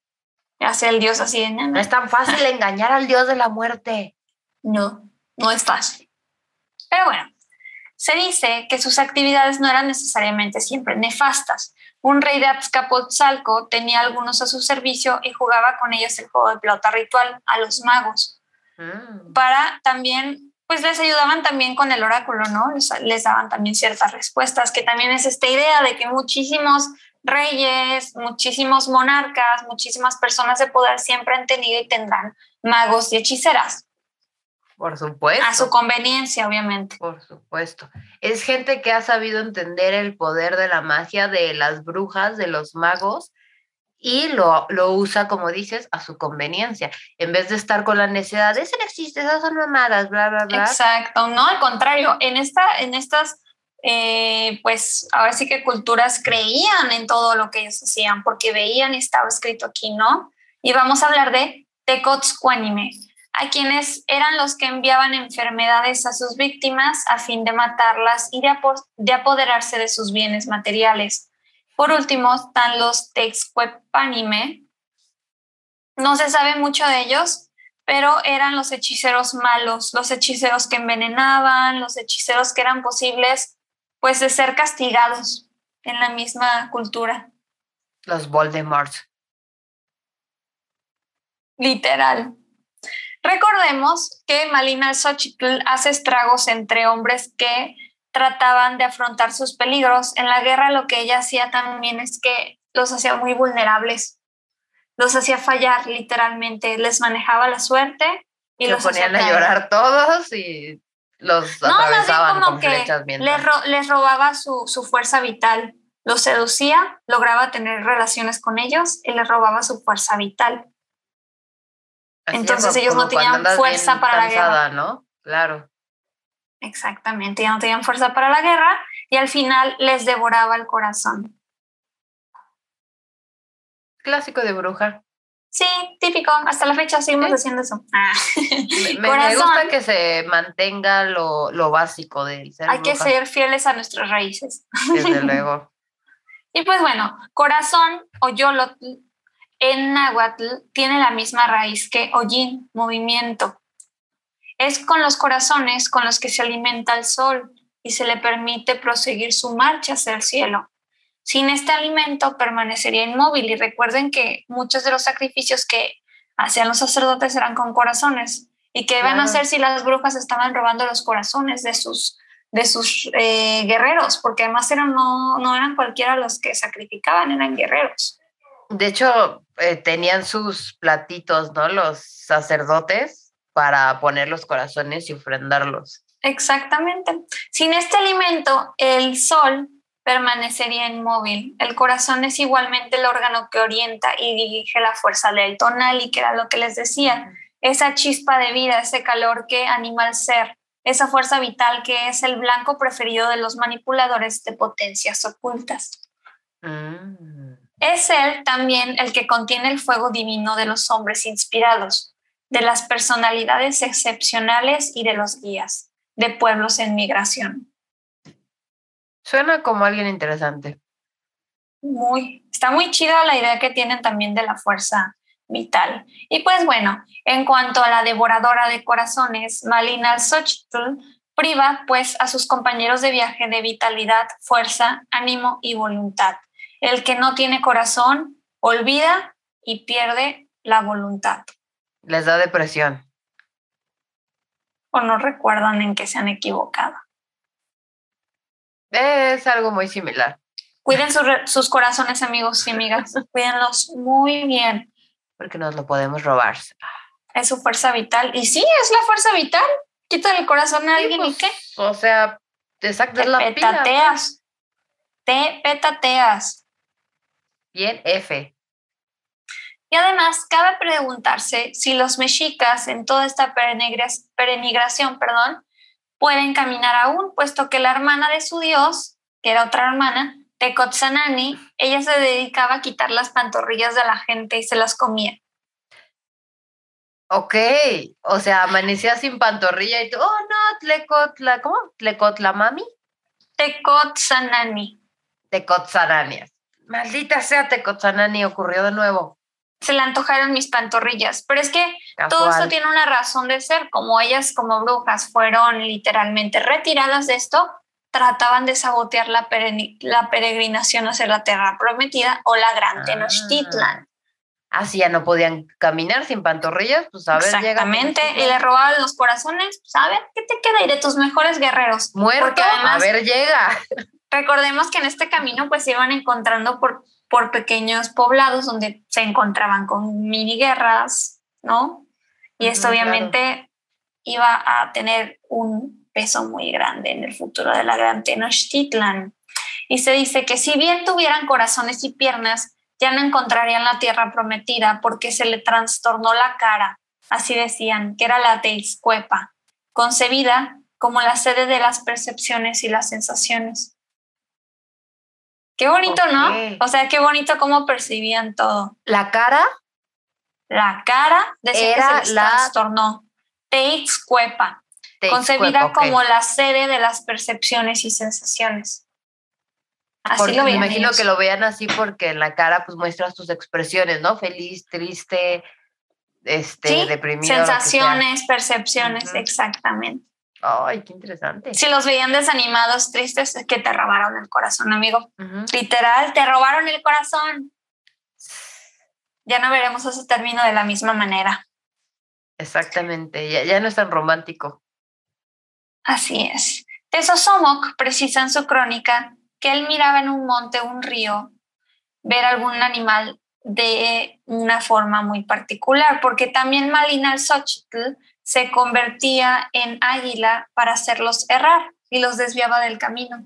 Ya sea el Dios así No es tan fácil engañar al Dios de la muerte. No, no es fácil. Pero bueno, se dice que sus actividades no eran necesariamente siempre nefastas. Un rey de Azcapotzalco tenía algunos a su servicio y jugaba con ellos el juego de pelota ritual a los magos. Mm. Para también pues les ayudaban también con el oráculo, ¿no? Les, daban también ciertas respuestas, que también es esta idea de que muchísimos reyes, muchísimos monarcas, muchísimas personas de poder siempre han tenido y tendrán magos y hechiceras. Por supuesto. A su conveniencia, obviamente. Por supuesto. Es gente que ha sabido entender el poder de la magia de las brujas, de los magos, y lo, lo, usa, como dices, a su conveniencia, en vez de estar con la necesidad de eso no existe, esas son mamadas, bla, bla, bla. Exacto, no, al contrario, en, esta, en estas, eh, pues ahora sí que culturas creían en todo lo que ellos hacían, porque veían y estaba escrito aquí, ¿no? Y vamos a hablar de Tecotzcuanime, a quienes eran los que enviaban enfermedades a sus víctimas a fin de matarlas y de apoderarse de sus bienes materiales por último, están los Texcuepanime. No se sabe mucho de ellos, pero eran los hechiceros malos, los hechiceros que envenenaban, los hechiceros que eran posibles pues de ser castigados en la misma cultura. Los Voldemort. Literal. Recordemos que Malina Xochitl hace estragos entre hombres que trataban de afrontar sus peligros. En la guerra lo que ella hacía también es que los hacía muy vulnerables, los hacía fallar literalmente, les manejaba la suerte y los ponían a llorar todos y los no, atravesaban como que les, les, robaba su, su fuerza vital, los seducía, lograba tener relaciones con ellos y les robaba su fuerza vital. Entonces ellos no tenían fuerza para la guerra. ¿no? Claro. Exactamente, ya no tenían fuerza para la guerra y al final les devoraba el corazón. Clásico de bruja. Sí, típico. Hasta la fecha seguimos haciendo eso. Ah. Me, gusta que se mantenga lo, lo básico del ser. Hay que ser fieles a nuestras raíces. Desde luego. y pues bueno, corazón o yolotl en náhuatl tiene la misma raíz que hollín, movimiento. Es con los corazones con los que se alimenta el sol y se le permite proseguir su marcha hacia el cielo. Sin este alimento permanecería inmóvil y recuerden que muchos de los sacrificios que hacían los sacerdotes eran con corazones y que iban a hacer si las brujas estaban robando los corazones de sus, de sus eh, guerreros, porque además eran, no, no eran cualquiera los que sacrificaban, eran guerreros. De hecho, eh, tenían sus platitos, ¿no? Los sacerdotes para poner los corazones y ofrendarlos. Exactamente. Sin este alimento, el sol permanecería inmóvil. El corazón es igualmente el órgano que orienta y dirige la fuerza del tonal y que era lo que les decía, esa chispa de vida, ese calor que anima al ser, esa fuerza vital que es el blanco preferido de los manipuladores de potencias ocultas. Mm. Es él también el que contiene el fuego divino de los hombres inspirados de las personalidades excepcionales y de los guías de pueblos en migración. Suena como alguien interesante. Muy, está muy chida la idea que tienen también de la fuerza vital. Y pues bueno, en cuanto a la devoradora de corazones, Malina Xochitl priva pues a sus compañeros de viaje de vitalidad, fuerza, ánimo y voluntad. El que no tiene corazón olvida y pierde la voluntad. Les da depresión. O no recuerdan en qué se han equivocado. Es algo muy similar. Cuiden sus corazones, amigos y amigas. Cuídenlos muy bien. Porque nos lo podemos robar. Es su fuerza vital. Y sí, es la fuerza vital. Quita el corazón a alguien y pues, qué. O sea, exacto, te la petateas. Te petateas. Bien, F. Y además, cabe preguntarse si los mexicas en toda esta peregrinación, perdón, pueden caminar aún, puesto que la hermana de su dios, que era otra hermana, Tecotzanani, ella se dedicaba a quitar las pantorrillas de la gente y se las comía. Ok, o sea, amanecía sin pantorrilla y tú, oh no, Tlecotla, ¿cómo? ¿Tlecotla mami? Tecotzanani. Tecotzanani. Maldita sea Tecotzanani, ocurrió de nuevo. Se le antojaron mis pantorrillas, pero es que todo esto tiene una razón de ser, como ellas como brujas fueron literalmente retiradas de esto, trataban de sabotear la, la peregrinación hacia la tierra prometida o la gran Tenochtitlan. Así ah, ya no podían caminar sin pantorrillas, pues a ver, Exactamente, y le robaban los corazones, pues a ver, ¿qué te queda? Y de tus mejores guerreros. Muerto, a ver, llega. Recordemos que en este camino pues se iban encontrando por, por pequeños poblados donde se encontraban con mini guerras, ¿no? Y esto obviamente iba a tener un peso muy grande en el futuro de la gran Tenochtitlan. Y se dice que si bien tuvieran corazones y piernas, ya no encontrarían la tierra prometida porque se le trastornó la cara, así decían, que era la Teiscuepa, concebida como la sede de las percepciones y las sensaciones. Qué bonito, ¿no? O sea, qué bonito cómo percibían todo. ¿La cara? La cara de que se la... trastornó. Concebida como la sede de las percepciones y sensaciones me imagino que lo vean así porque en la cara pues muestras tus expresiones, ¿no? Feliz, triste, este, ¿Sí? deprimido. Sensaciones, percepciones, exactamente. Ay, qué interesante. Si los veían desanimados, tristes, es que te robaron el corazón, amigo. Literal, te robaron el corazón. Ya no veremos ese término de la misma manera. Exactamente, ya, ya no es tan romántico. Así es. Tesosomok precisa en su crónica que él miraba en un monte, un río, ver algún animal de una forma muy particular, porque también Malina Xochitl se convertía en águila para hacerlos errar y los desviaba del camino.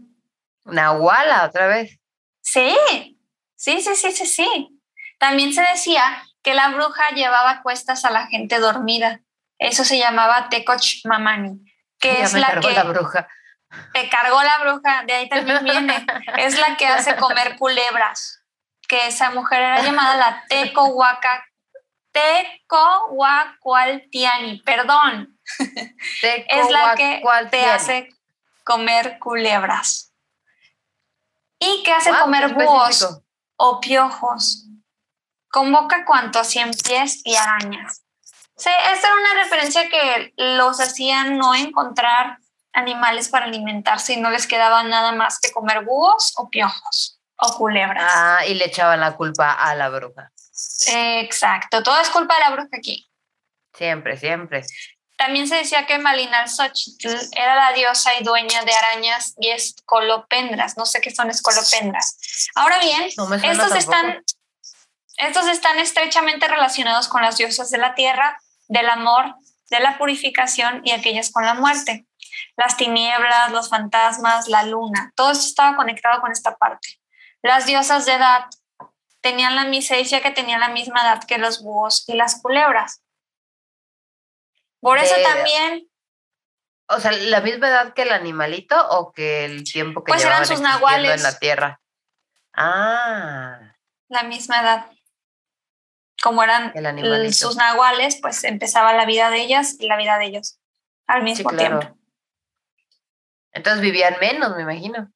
Nahuala, otra vez. Sí, sí, sí, sí, sí, sí. También se decía que la bruja llevaba cuestas a la gente dormida. Eso se llamaba Tecoch Mamani, que es la que la bruja. Te cargó la bruja, de ahí también viene. Es la que hace comer culebras, que esa mujer era llamada la Tecohuaca, Tecohuacualtiani, perdón. es la que te hace comer culebras. Y que hace comer búhos o piojos. Convoca cuanto a cien pies y arañas. Sí, esta era una referencia que los hacían no encontrar animales para alimentarse y no les quedaba nada más que comer búhos o piojos o culebras. Ah, y le echaban la culpa a la bruja. Exacto, todo es culpa de la bruja aquí. Siempre, siempre. También se decía que Malinar Xochitl era la diosa y dueña de arañas y escolopendras. No sé qué son escolopendras. Ahora bien, estos, están, estos están estrechamente relacionados con las diosas de la tierra, del amor, de la purificación y aquellas con la muerte las tinieblas, los fantasmas, la luna, todo esto estaba conectado con esta parte. Las diosas de edad tenían la misma, que tenían la misma edad que los búhos y las culebras. Por eso también... O sea, la misma edad que el animalito o que el tiempo que pues eran sus nahuales en la tierra. Ah. La misma edad. Como eran sus nahuales, pues empezaba la vida de ellas y la vida de ellos al mismo tiempo. Entonces vivían menos, me imagino.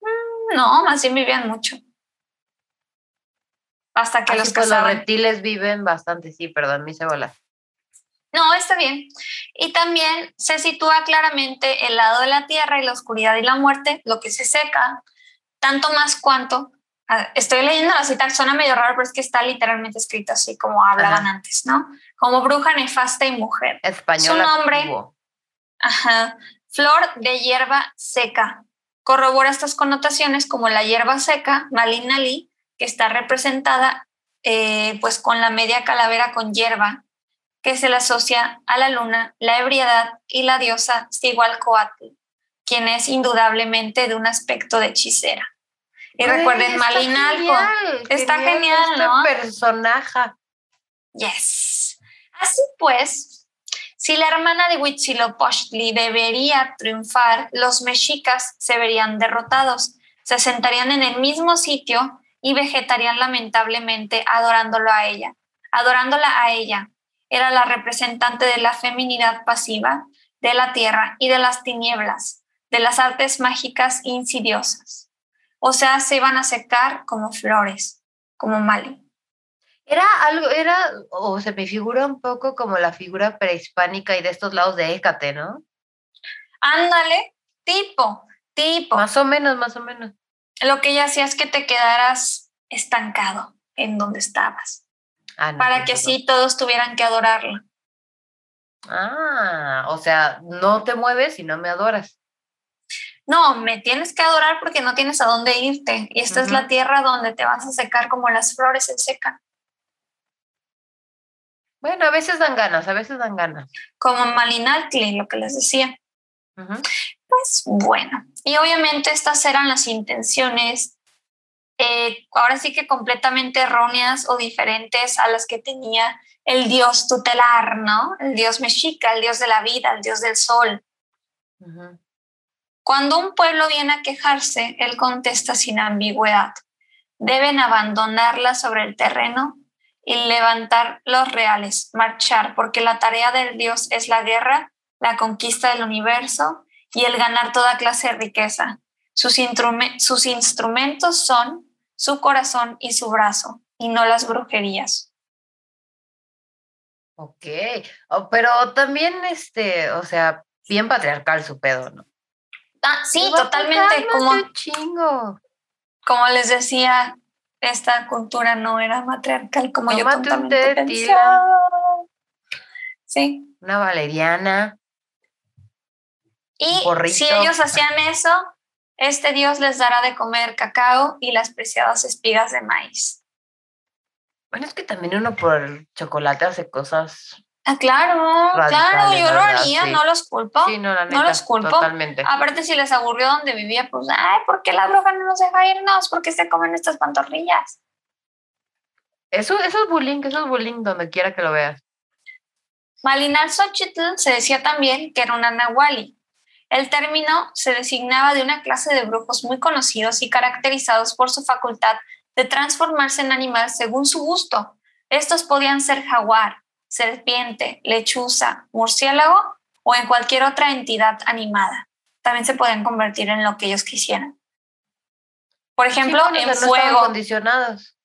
Mm, no, más bien vivían mucho. Hasta que Así los pues, los reptiles viven bastante, sí, perdón, me hice bola. No, está bien. Y también se sitúa claramente el lado de la tierra y la oscuridad y la muerte, lo que se seca, tanto más cuanto. ah, Estoy leyendo la cita, suena medio raro, pero es que está literalmente escrito así como hablaban Ajá. antes, ¿no? Como bruja nefasta y mujer. Español nombre. activo. Ajá. Flor de hierba seca. Corrobora estas connotaciones como la hierba seca, Malinali, que está representada eh, pues con la media calavera con hierba, que se le asocia a la luna, la ebriedad y la diosa Sigualcoatl, quien es indudablemente de un aspecto de hechicera. Y recuerden, está Malinalco. genial, Está genial, este ¿no? personaje. Yes. Así pues, si la hermana de Huitzilopochtli debería triunfar, los mexicas se verían derrotados, se sentarían en el mismo sitio y vegetarían lamentablemente adorándolo a ella. Adorándola a ella. Era la representante de la feminidad pasiva, de la tierra y de las tinieblas, de las artes mágicas insidiosas. O sea, se iban a secar como flores, como Mali. Era algo, era, o se me figura un poco como la figura prehispánica y de estos lados de Écate, ¿no? Ándale, tipo, tipo. Más o menos, más o menos. Lo que ella hacía es que te quedaras estancado en donde estabas, Ah, no, para que entonces no. sí todos tuvieran que adorarla. Ah, o sea, no te mueves y no me adoras. No, me tienes que adorar porque no tienes a dónde irte. Y esta es la tierra donde te vas a secar como las flores se secan, Bueno, a veces dan ganas, a veces dan ganas. como Malinaltli, lo que les decía. Ujú. Pues bueno, y obviamente estas eran las intenciones, eh, ahora sí que completamente erróneas o diferentes a las que tenía el dios tutelar, ¿no? El dios mexica, el dios de la vida, el dios del sol. Cuando un pueblo viene a quejarse, él contesta sin ambigüedad. Deben abandonarla sobre el terreno y levantar los reales, marchar, porque la tarea del Dios es la guerra, la conquista del universo y el ganar toda clase de riqueza. Sus, instrumentos son su corazón y su brazo, y no las brujerías. Ok, Oh, pero también, este, o sea, bien patriarcal su pedo, ¿no? Ah, sí, totalmente, como, chingo. como les decía, esta cultura no era matriarcal como yo Tómate tontamente pensaba. Sí. Una valeriana. Y si ellos hacían eso, este Dios les dará de comer cacao y las preciadas espigas de maíz. Bueno, es que también uno por el chocolate hace cosas. Ah, claro, claro, yo lo haría, sí. no los culpo. Sí, no, la no los culpo. Totalmente. Aparte, si les aburrió donde vivía, pues, ay, ¿por qué la bruja no nos deja irnos? ¿Por qué se comen estas pantorrillas? Eso, eso es bullying, eso es bullying donde quiera que lo veas. Malinal Xochitl se decía también que era una nahuali. El término se designaba de una clase de brujos muy conocidos y caracterizados por su facultad de transformarse en animal según su gusto. Estos podían ser jaguar, serpiente, lechuza, murciélago o en cualquier otra entidad animada. También se podían convertir en lo que ellos quisieran. Por ejemplo, Sí, en fuego, condicionados.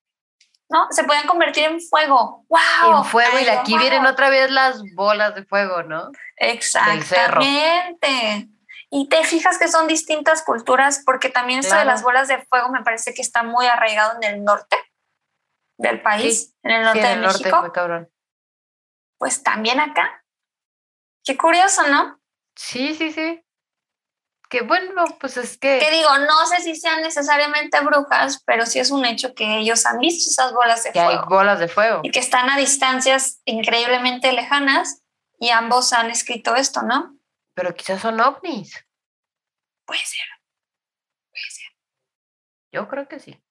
¿no? Se podían convertir en fuego. ¡Wow! En fuego, y aquí wow. vienen otra vez las bolas de fuego, ¿no? Exactamente. Y te fijas que son distintas culturas porque también esto de las bolas de fuego me parece que está muy arraigado en el norte del país, en el norte Sí, en de norte, México. muy cabrón. Pues también acá. Qué curioso, ¿no? Sí, sí, sí. Que bueno, pues es que. Que digo, no sé si sean necesariamente brujas, pero sí es un hecho que ellos han visto esas bolas de que hay fuego bolas de fuego. y que están a distancias increíblemente lejanas y ambos han escrito esto, ¿no? Pero quizás son ovnis. Puede ser. Yo creo que sí.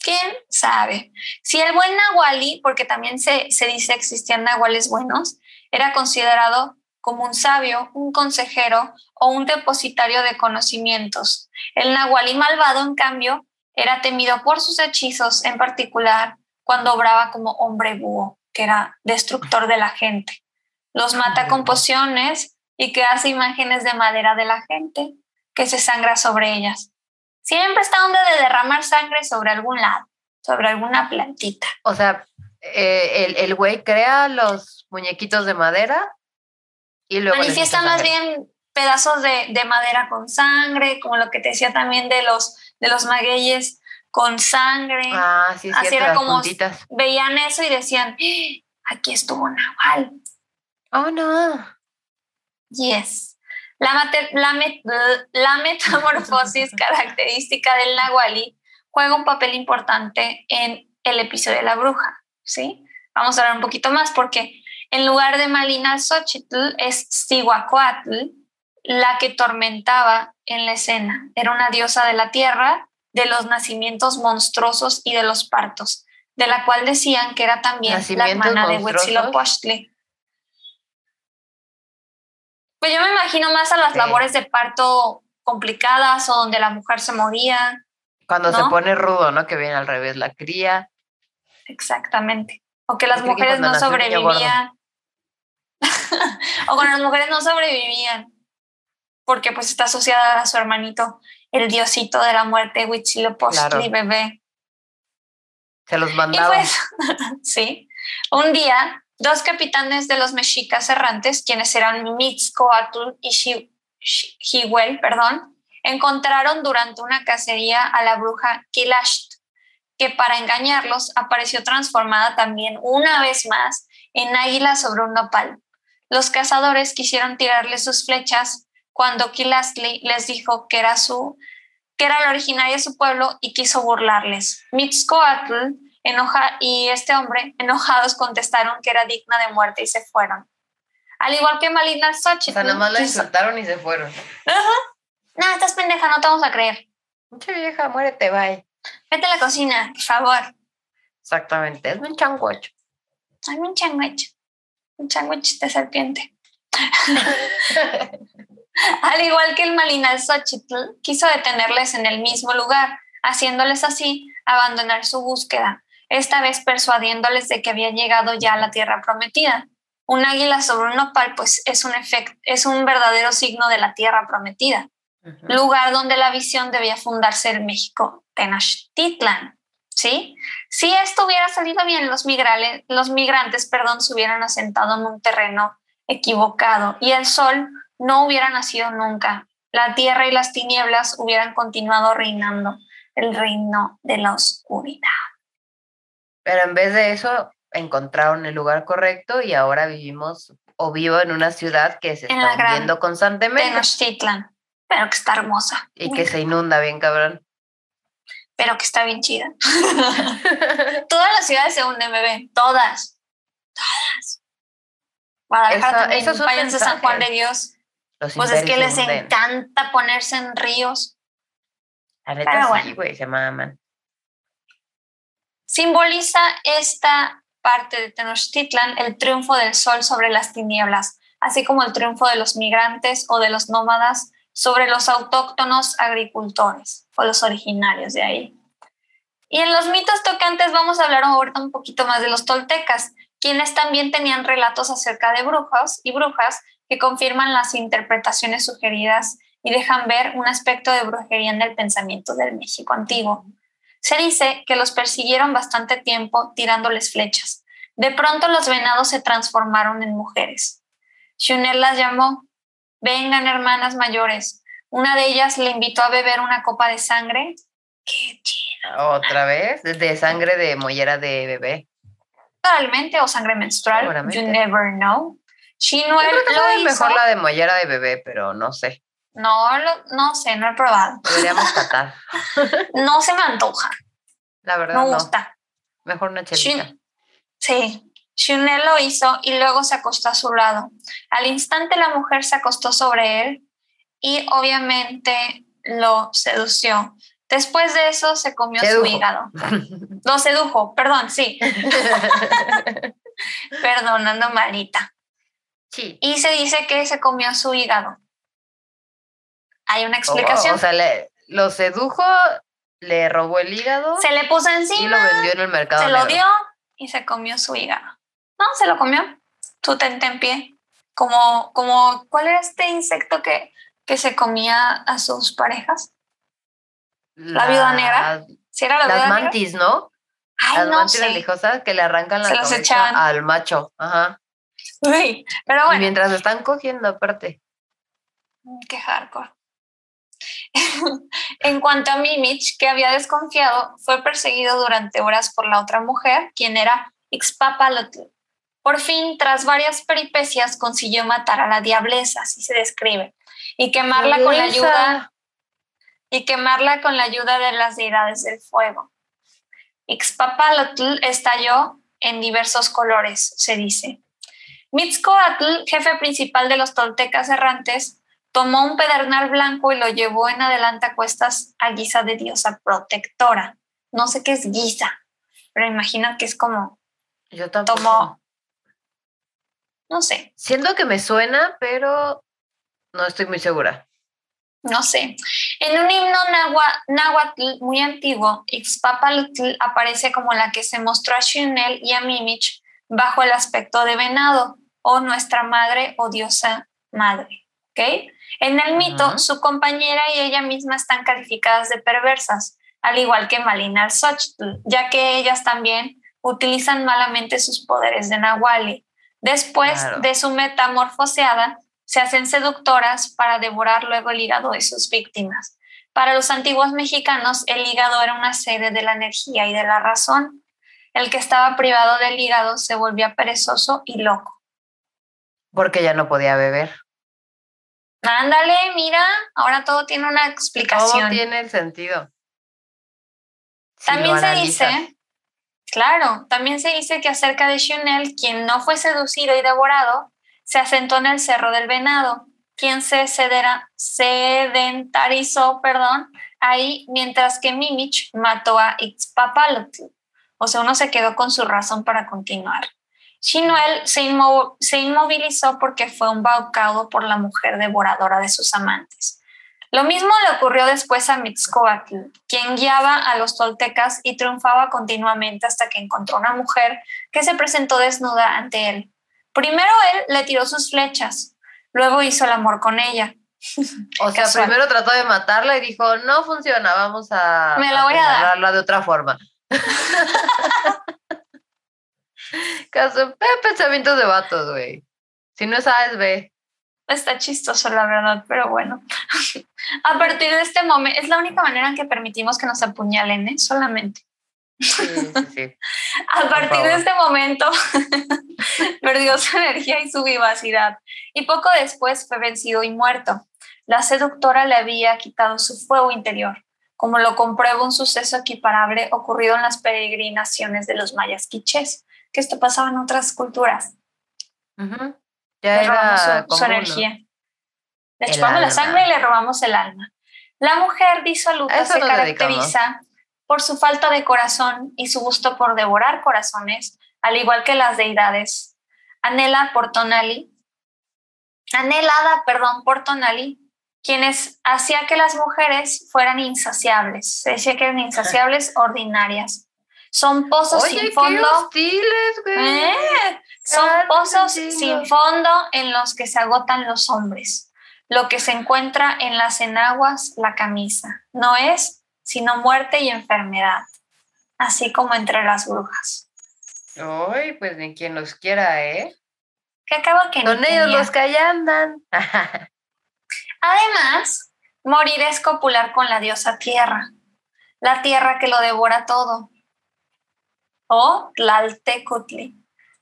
¿Quién sabe? Si el buen Nahuali, porque también se, se dice existían nahuales buenos, era considerado como un sabio, un consejero o un depositario de conocimientos. El Nahuali malvado, en cambio, era temido por sus hechizos, en particular cuando obraba como hombre búho, que era destructor de la gente. Los mata con pociones y que hace imágenes de madera de la gente que se sangra sobre ellas. Siempre está donde de derramar sangre sobre algún lado. sobre alguna plantita. O sea, eh, el, el güey crea los muñequitos de madera y luego... Manifiesta más bien pedazos de, de madera con sangre, como lo que te decía también de los, de los magueyes con sangre. Ah, sí, Así cierto, era como- puntitas. Veían eso y decían, "¡Ah! aquí estuvo Nahual. Oh, no. Yes. La, mate- la, met- la metamorfosis característica del Nahuali juega un papel importante en el episodio de la bruja, ¿sí? Vamos a hablar un poquito más porque en lugar de Malina Xochitl es Cihuacoatl la que tormentaba en la escena. Era una diosa de la tierra, de los nacimientos monstruosos y de los partos, de la cual decían que era también la ¿Nacimientos hermana de? Huitzilopochtli. Pues yo me imagino más a las labores de parto complicadas o donde la mujer se moría. Cuando se pone rudo, ¿no? Que viene al revés la cría. Exactamente. O que las que mujeres no sobrevivían. o cuando las mujeres no sobrevivían. Porque pues está asociada a su hermanito, el diosito de la muerte, Huitzilopochtli, Claro. bebé. Se los Y mandaba. pues, sí, un día, dos capitanes de los mexicas errantes, quienes eran Mitzcoatl y Xihuel, perdón, encontraron durante una cacería a la bruja Kilasht, que para engañarlos apareció transformada también una vez más en águila sobre un nopal. Los cazadores quisieron tirarle sus flechas cuando Kilastli les dijo que era su que era la originaria de su pueblo y quiso burlarles. Mitzcoatl enoja y este hombre, enojados, contestaron que era digna de muerte y se fueron. Al igual que Malina O Xochitl. sea, nada más la insultaron y se fueron. No, estás pendeja, no te vamos a creer. Mucha vieja, muérete, bye. Vete a la cocina, por favor. Exactamente, es un changuacho. Hay un sándwich. Un sándwich de serpiente. Al igual que el Malinal Xochitl, quiso detenerles en el mismo lugar, haciéndoles así abandonar su búsqueda, esta vez persuadiéndoles de que había llegado ya a la tierra prometida. Un águila sobre un nopal, pues es un, efect- es un verdadero signo de la tierra prometida, lugar donde la visión debía fundarse en México, Tenochtitlan. ¿Sí? Si esto hubiera salido bien, los, migrales, los migrantes perdón, se hubieran asentado en un terreno equivocado y el sol no hubiera nacido nunca. La tierra y las tinieblas hubieran continuado reinando el reino de la oscuridad. Pero en vez de eso, encontraron el lugar correcto y ahora vivimos o vivo en una ciudad que se En está hundiendo constantemente Tenochtitlan, pero que está hermosa. y que se inunda bien, cabrón. Pero que está bien chida. Todas las ciudades se hunden, bebé. Todas. Todas. Guadalajara Esa- también. eso es San Juan de. Dios. Los Pues es que les hunden. encanta ponerse en ríos. La neta Pero sí, bueno. güey, se maman. Simboliza esta parte de Tenochtitlan el triunfo del sol sobre las tinieblas, así como el triunfo de los migrantes o de los nómadas sobre los autóctonos agricultores o los originarios de ahí. Y en los mitos tocantes vamos a hablar un poquito más de los toltecas, quienes también tenían relatos acerca de brujos y brujas que confirman las interpretaciones sugeridas y dejan ver un aspecto de brujería en el pensamiento del México antiguo. Se dice que los persiguieron bastante tiempo tirándoles flechas. De pronto los venados se transformaron en mujeres. Shunel las llamó, vengan hermanas mayores. Una de ellas le invitó a beber una copa de sangre. Qué chido. Otra vez, de sangre de mollera de bebé. Probablemente o sangre menstrual. You never know. Shinuel Yo creo que lo hizo. mejor la de mollera de bebé, pero no sé. No, lo- no sé, no he probado. Deberíamos catar. No se me antoja. La verdad, No no. gusta. Mejor una chelita. Shun- Sí, Shunel lo hizo y luego se acostó a su lado. Al instante la mujer se acostó sobre él y obviamente lo sedució. Después de eso se comió Sedujo. su hígado. Lo sedujo, perdón, sí, perdonando malita. sí. Y se dice que se comió su hígado. Hay una explicación. o sea, le- lo sedujo, le robó el hígado se le puso y lo encima, vendió en el mercado. se lo negro. dio y se comió su hígado. No, se lo comió. Su tentempié. Como, como, ¿cuál era este insecto que, que se comía a sus parejas? ¿La viuda negra? Si era la Las viuda negra? mantis, ¿no? Ay, las no mantis sé. religiosas que le arrancan la cabeza al macho. Ajá. Uy, pero Y bueno, mientras están cogiendo, aparte. qué hardcore. en cuanto a Mimich, que había desconfiado, fue perseguido durante horas por la otra mujer, quien era Ixpapalotl. Por fin, tras varias peripecias, consiguió matar a la diableza, así se describe, y quemarla con la ayuda y quemarla con la ayuda de las deidades del fuego. Ixpapalotl estalló en diversos colores, se dice. Mitzcoatl, jefe principal de los toltecas errantes, tomó un pedernal blanco y lo llevó en adelante a cuestas a guisa de diosa protectora. No sé qué es guisa, pero imagino que es como, Yo tampoco. tomó, no sé, Siento que me suena, pero no estoy muy segura. no sé. En un himno náhuatl muy antiguo, Ixpapalotl aparece como la que se mostró a Xunel y a Mimich bajo el aspecto de venado, o nuestra madre o diosa madre. ¿Ok? En el mito, su compañera y ella misma están calificadas de perversas, al igual que Malinar Xochitl, ya que ellas también utilizan malamente sus poderes de Nahuali. Después Claro. de su metamorfoseada, se hacen seductoras para devorar luego el hígado de sus víctimas. Para los antiguos mexicanos, el hígado era una sede de la energía y de la razón. El que estaba privado del hígado se volvía perezoso y loco. Porque ya no podía beber. Ándale, mira, ahora todo tiene una Todo explicación. tiene el sentido. Si También se dice, claro, también se dice que acerca de Chanel, quien no fue seducido y devorado, se asentó en el Cerro del Venado, quien se sedentarizó, perdón, ahí, mientras que Mimich mató a Ixpapalotl. O sea, uno se quedó con su razón para continuar. Chinuel se, inmo- se inmovilizó porque fue embaucado por la mujer devoradora de sus amantes. Lo mismo le ocurrió después a Mixcoatl, quien guiaba a los toltecas y triunfaba continuamente hasta que encontró una mujer que se presentó desnuda ante él. Primero él le tiró sus flechas, luego hizo el amor con ella. O sea, Casual. primero trató de matarla y dijo, no funciona, vamos a, Me la voy a dar. de otra forma. Caso, eh, pensamientos de vatos, güey. Si no es A, es B. Está chistoso, la verdad, pero bueno. a partir de este momento, es la única manera en que permitimos que nos apuñalen, ¿eh? Solamente. Sí, sí, sí. A partir favor. de este momento perdió su energía y su vivacidad y poco después fue vencido y muerto. La seductora le había quitado su fuego interior, como lo comprueba un suceso equiparable ocurrido en las peregrinaciones de los mayas quichés, que esto pasaba en otras culturas. Ya Le robamos era su, energía. Le El chupamos la sangre y le robamos el alma. La mujer disoluta se caracteriza por su falta de corazón y su gusto por devorar corazones, al igual que las deidades. Anhela por Tonali, anhelada, perdón, por Tonali, quienes hacía que las mujeres fueran insaciables. Se decía que eran insaciables ordinarias. Son pozos Oye, sin qué fondo. hostiles, güey. ¿Eh? Son pozos sin fondo en los que se agotan los hombres. Lo que se encuentra en las enaguas, la camisa. No es sino muerte y enfermedad, así como entre las brujas. Ay, pues ni quien los quiera, ¿eh? Que acaba que Son ellos tenía. los que allá andan. Además, morir es copular con la diosa tierra, la tierra que lo devora todo. O Tlaltecutli.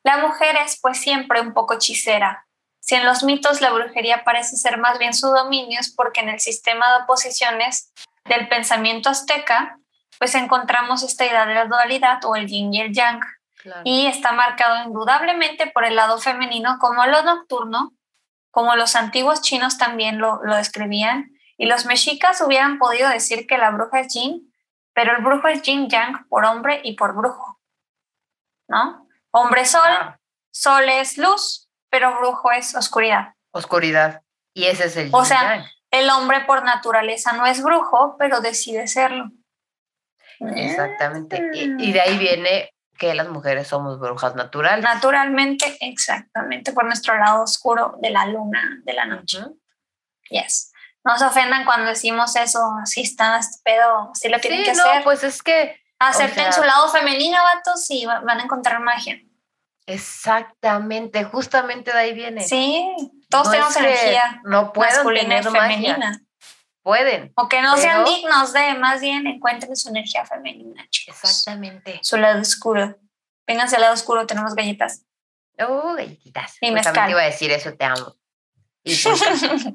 La mujer es pues siempre un poco hechicera. Si en los mitos la brujería parece ser más bien su dominio, es porque en el sistema de oposiciones del pensamiento azteca, pues encontramos esta idea de la dualidad o el yin y el yang, Claro. y está marcado indudablemente por el lado femenino como lo nocturno, como los antiguos chinos también lo, lo describían, y los mexicas hubieran podido decir que la bruja es yin, pero el brujo es yin yang por hombre y por brujo, ¿no? Hombre sol, Ah, sol es luz, pero brujo es oscuridad. oscuridad. Y ese es el O sea. El hombre por naturaleza no es brujo, pero decide serlo. Exactamente. Y, y de ahí viene que las mujeres somos brujas naturales. Naturalmente, exactamente, por nuestro lado oscuro de la luna, de la noche. Yes. No se ofendan cuando decimos eso, así está este pedo, así lo tienen Sí, que no, hacer. pues es que Acepten su lado femenino, vatos, y van a encontrar magia. Exactamente, justamente de ahí viene. Sí, todos tenemos energía no masculina y femenina. Pueden. O que no sean dignos de, más bien encuentren su energía femenina, chicos. Exactamente. Su lado oscuro. Vénganse al lado oscuro, tenemos galletas. Oh, galletitas. Y mezcal. iba a decir eso, te amo.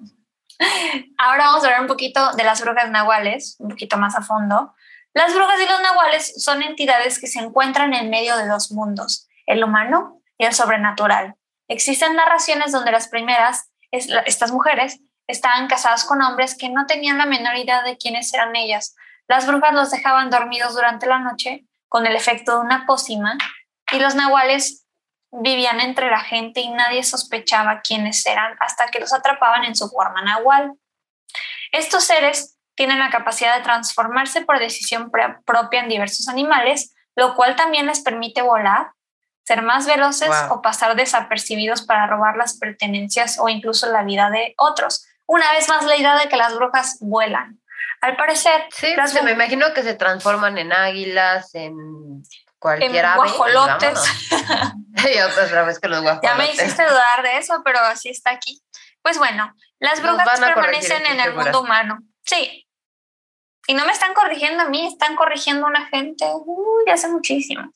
Ahora vamos a hablar un poquito de las brujas nahuales, un poquito más a fondo. Las brujas y los nahuales son entidades que se encuentran en medio de dos mundos, el humano y el sobrenatural. Existen narraciones donde las primeras, estas mujeres, estaban casadas con hombres que no tenían la menor idea de quiénes eran ellas. Las brujas los dejaban dormidos durante la noche con el efecto de una pócima y los nahuales vivían entre la gente y nadie sospechaba quiénes eran hasta que los atrapaban en su forma nahual. Estos seres tienen la capacidad de transformarse por decisión propia en diversos animales, lo cual también les permite volar, ser más veloces o pasar desapercibidos para robar las pertenencias o incluso la vida de otros. Una vez más la idea de que las brujas vuelan. Al parecer, sí, me imagino que se transforman en águilas, en cualquier en guajolotes. Y, otra vez que los guajolotes. Ya me hiciste dudar de eso, pero así está aquí. Pues bueno, las brujas permanecen en el mundo humano. Sí. Y no me están corrigiendo a mí, están corrigiendo a una gente uy, hace muchísimo.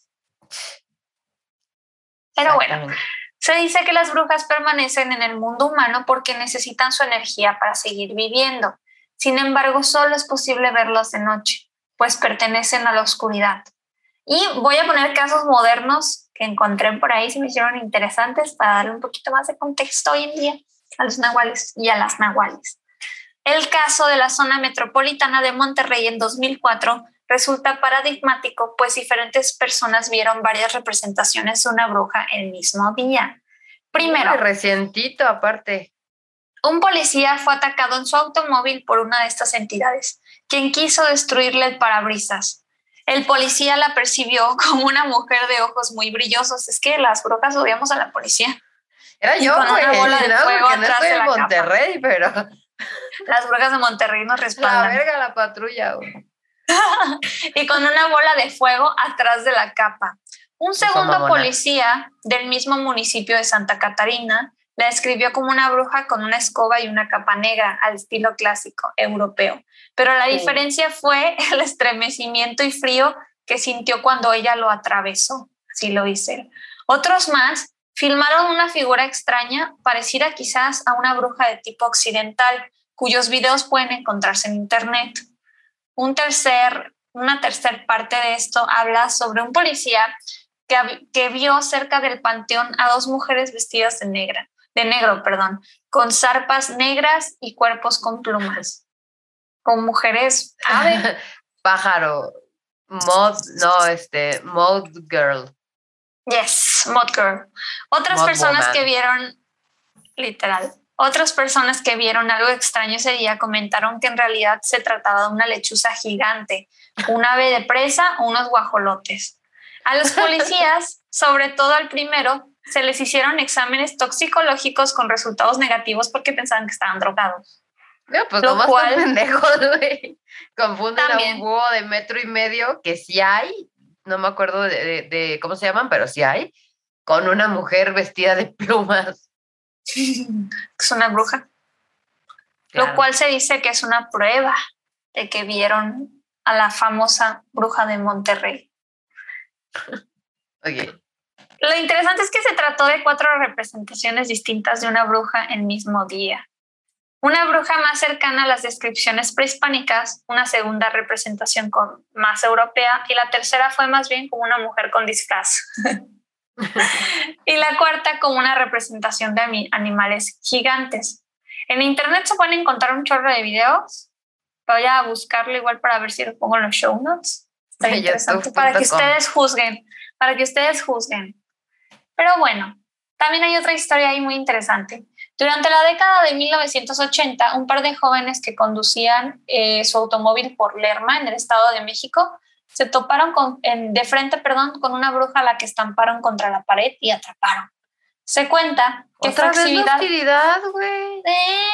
Pero bueno, se dice que las brujas permanecen en el mundo humano porque necesitan su energía para seguir viviendo. Sin embargo, solo es posible verlas de noche, pues pertenecen a la oscuridad. Y voy a poner casos modernos que encontré por ahí, se me hicieron interesantes para darle un poquito más de contexto hoy en día a los nahuales y a las nahuales. El caso de la zona metropolitana de Monterrey en 2004 resulta paradigmático, pues diferentes personas vieron varias representaciones de una bruja el mismo día. Primero, recientito aparte. Un policía fue atacado en su automóvil por una de estas entidades, quien quiso destruirle el parabrisas. El policía la percibió como una mujer de ojos muy brillosos. Es que las brujas odiamos a la policía. Era yo, güey. Una bola de fuego no estoy en Monterrey, pero. Las brujas de Monterrey nos respaldan. La verga la patrulla, güey. y con una bola de fuego atrás de la capa. Un segundo policía del mismo municipio de Santa Catarina la describió como una bruja con una escoba y una capa negra al estilo clásico europeo. Pero la diferencia fue el estremecimiento y frío que sintió cuando ella lo atravesó, así lo dice Otros más filmaron una figura extraña, parecida quizás a una bruja de tipo occidental, cuyos videos pueden encontrarse en internet. Un tercer, una tercera parte de esto habla sobre un policía que, que vio cerca del panteón a dos mujeres vestidas de negra de negro, perdón, con zarpas negras y cuerpos con plumas, con mujeres ave. Pájaro, mod, no, este, mod girl. Yes, mod girl. Otras personas que vieron, literal, otras personas que vieron algo extraño ese día comentaron que en realidad se trataba de una lechuza gigante, un ave de presa o unos guajolotes. A los policías, sobre todo al primero, se les hicieron exámenes toxicológicos con resultados negativos porque pensaban que estaban drogados. No, pues lo cual, pendejos, güey. Confunden a un búho de metro y medio, que sí hay, no me acuerdo de, cómo se llaman, pero sí hay, con una mujer vestida de plumas. es una bruja. Lo cual se dice que es una prueba de que vieron a la famosa bruja de Monterrey. Oye, lo interesante es que se trató de cuatro representaciones distintas de una bruja el mismo día. Una bruja más cercana a las descripciones prehispánicas, una segunda representación con, más europea y la tercera fue más bien como una mujer con disfraz. y la cuarta como una representación de animales gigantes. En internet se pueden encontrar un chorro de videos. Voy a buscarlo igual para ver si lo pongo en los show notes. Está interesante para que ustedes juzguen, para que ustedes juzguen. Pero bueno, también hay otra historia ahí muy interesante. Durante la década de 1980, un par de jóvenes que conducían eh, su automóvil por Lerma, en el Estado de México, se toparon con, de frente perdón, con una bruja a la que estamparon contra la pared y atraparon. Se cuenta que ¿Otra vez actividad, güey. Eh,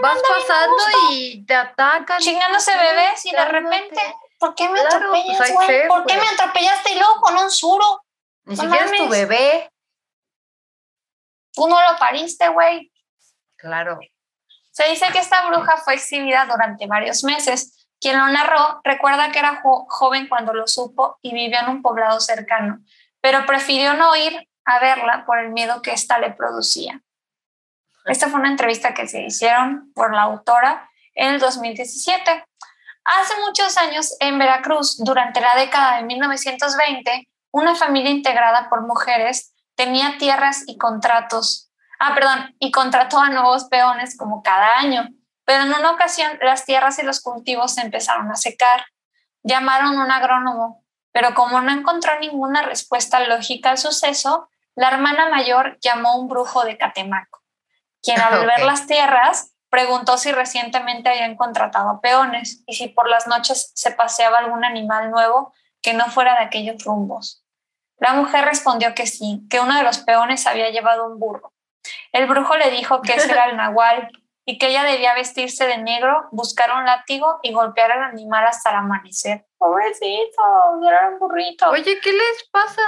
Vas pasando y te atacan. Chingándose bebés y de repente ¿Por qué me Claro, pues, atropellas, güey? ¿Por qué güey. me atropellaste y luego con un suro? Ni No siquiera es tu bebé. Tú no lo pariste, güey. Claro. Se dice que esta bruja fue exhibida durante varios meses. Quien lo narró recuerda que era jo- joven cuando lo supo y vivía en un poblado cercano, pero prefirió no ir a verla por el miedo que ésta le producía. Esta fue una entrevista que se hicieron por la autora en el 2017. Hace muchos años, en Veracruz, durante la década de 1920, una familia integrada por mujeres tenía tierras y contratos. Ah, perdón, y contrató a nuevos peones como cada año. Pero en una ocasión las tierras y los cultivos se empezaron a secar. Llamaron a un agrónomo, pero como no encontró ninguna respuesta lógica al suceso, la hermana mayor llamó a un brujo de Catemaco, quien al ver las tierras preguntó si recientemente habían contratado peones y si por las noches se paseaba algún animal nuevo que no fuera de aquellos rumbos. La mujer respondió que sí, que uno de los peones había llevado un burro. El brujo le dijo que ese era el nahual y que ella debía vestirse de negro, buscar un látigo y golpear al animal hasta el amanecer. Pobrecito, era un burrito. Oye, ¿qué les pasa?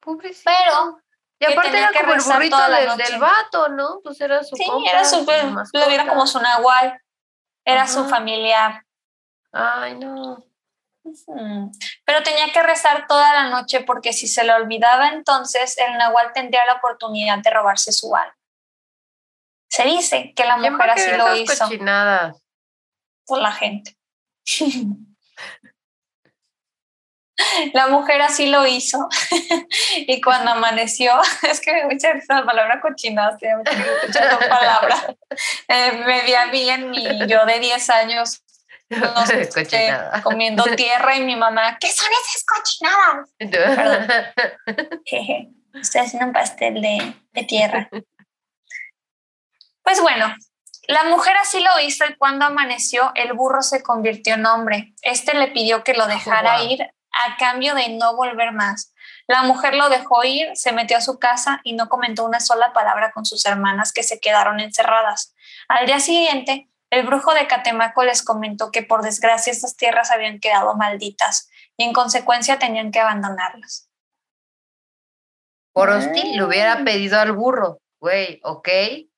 Pobrecito. Pero y aparte tenía era que como el rezar burrito del, del vato, ¿no? Pues era su sí, compa, era su, lo como su nahual, era su familiar. Ay, no. Pero tenía que rezar toda la noche porque si se le olvidaba entonces el nahual tendría la oportunidad de robarse su alma. Se dice que la ¿Quién mujer así lo hizo cochinadas? por la gente. La mujer así lo hizo y cuando amaneció, es que me gusta esa palabra cochinaste, esa palabra. Eh, me vi a mí en mi yo de 10 años comiendo tierra y mi mamá, ¿qué son esas cochinadas? Jeje, estoy haciendo un pastel de, de tierra. Pues bueno, la mujer así lo hizo y cuando amaneció, el burro se convirtió en hombre. Este le pidió que lo dejara wow. ir a cambio de no volver más. La mujer lo dejó ir, se metió a su casa y no comentó una sola palabra con sus hermanas que se quedaron encerradas. Al día siguiente, el brujo de Catemaco les comentó que por desgracia estas tierras habían quedado malditas y en consecuencia tenían que abandonarlas. Por hostil le hubiera pedido al burro, güey, ok,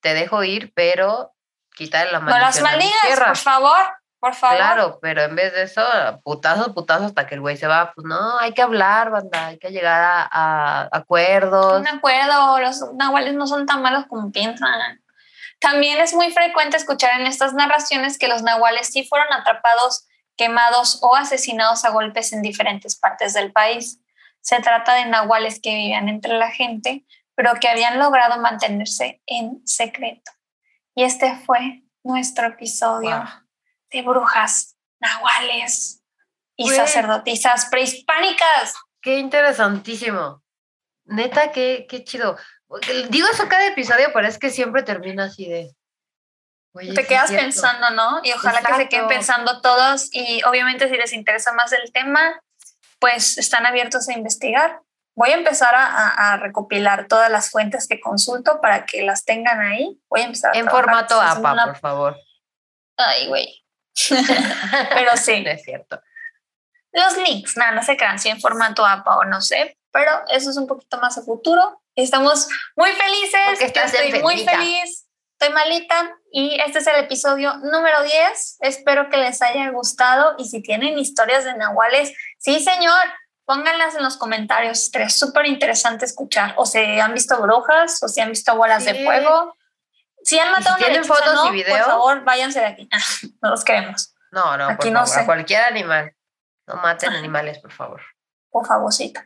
te dejo ir, pero No las maldición a mis maldigas, por favor, por favor. Claro, pero en vez de eso, putazo, putazo hasta que el güey se va, pues no, hay que hablar, banda, hay que llegar a, a acuerdos. Un acuerdo, los nahuales no son tan malos como piensan. También es muy frecuente escuchar en estas narraciones que los nahuales sí fueron atrapados, quemados o asesinados a golpes en diferentes partes del país. Se trata de nahuales que vivían entre la gente, pero que habían logrado mantenerse en secreto. Y este fue nuestro episodio Wow. de brujas, nahuales y Güey. sacerdotisas prehispánicas. Qué interesantísimo. Neta, qué, qué chido. Digo eso cada episodio, pero es que siempre termina así de. Oye, te quedas pensando, ¿no? Y ojalá que se queden Exacto. pensando todos y obviamente si les interesa más el tema, pues están abiertos a investigar. Voy a empezar a, a- recopilar todas las fuentes que consulto para que las tengan ahí. Voy a empezar a En formato APA, una- por favor. Ay, güey. Pero sí. No es cierto. Los links, nada, no se crean si en formato APA o no sé, pero eso es un poquito más a futuro. Estamos muy felices, Porque estás estoy muy feliz, estoy malita y este es el episodio número 10. Espero que les haya gustado y si tienen historias de nahuales, sí señor, pónganlas en los comentarios, estaría súper interesante escuchar. O si han visto brujas o si han visto bolas de Sí. fuego. Si han Y matado si una tienen lechuza, fotos y no, videos. por favor, váyanse de aquí. no los queremos, No, no, Aquí por no favor, sé. a cualquier animal. No maten animales, por favor. por favorcito.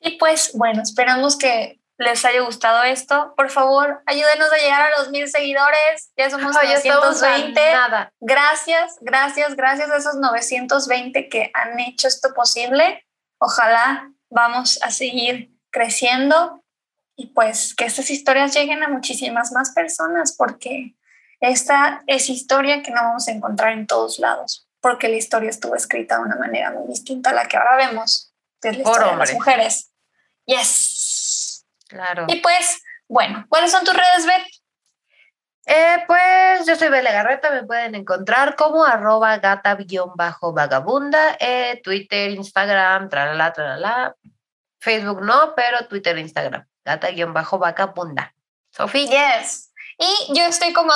Y pues bueno, esperamos que les haya gustado esto. Por favor, ayúdenos a llegar a los mil seguidores. Ya somos a 920. nada. Gracias, gracias, gracias a esos 920 que han hecho esto posible. Ojalá vamos a seguir creciendo y pues que estas historias lleguen a muchísimas más personas porque esta es historia que no vamos a encontrar en todos lados porque la historia estuvo escrita de una manera muy distinta a la que ahora vemos que es la Por historia de las mujeres. Yes. Claro. Y pues, bueno, ¿cuáles son tus redes, Beth? Eh, pues yo soy Bele Garreta, me pueden encontrar como arroba gata-vagabunda, eh, Twitter, Instagram, tralala, tralala. Facebook no, pero Twitter, Instagram, gata-vagabunda. Sofía. Yes. Y yo estoy como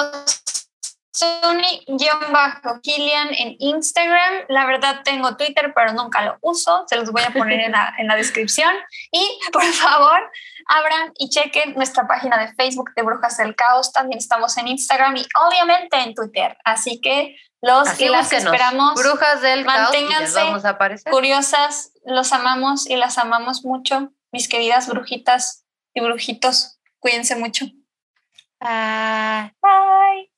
Sony-Kilian en Instagram. La verdad tengo Twitter, pero nunca lo uso. Se los voy a poner en la, en la descripción. Y por favor, abran y chequen nuestra página de Facebook de Brujas del Caos. También estamos en Instagram y obviamente en Twitter. Así que los y las esperamos. Brujas del Manténganse Caos. Vamos a aparecer. curiosas. Los amamos y las amamos mucho. Mis queridas brujitas y brujitos, cuídense mucho. Bye. Bye.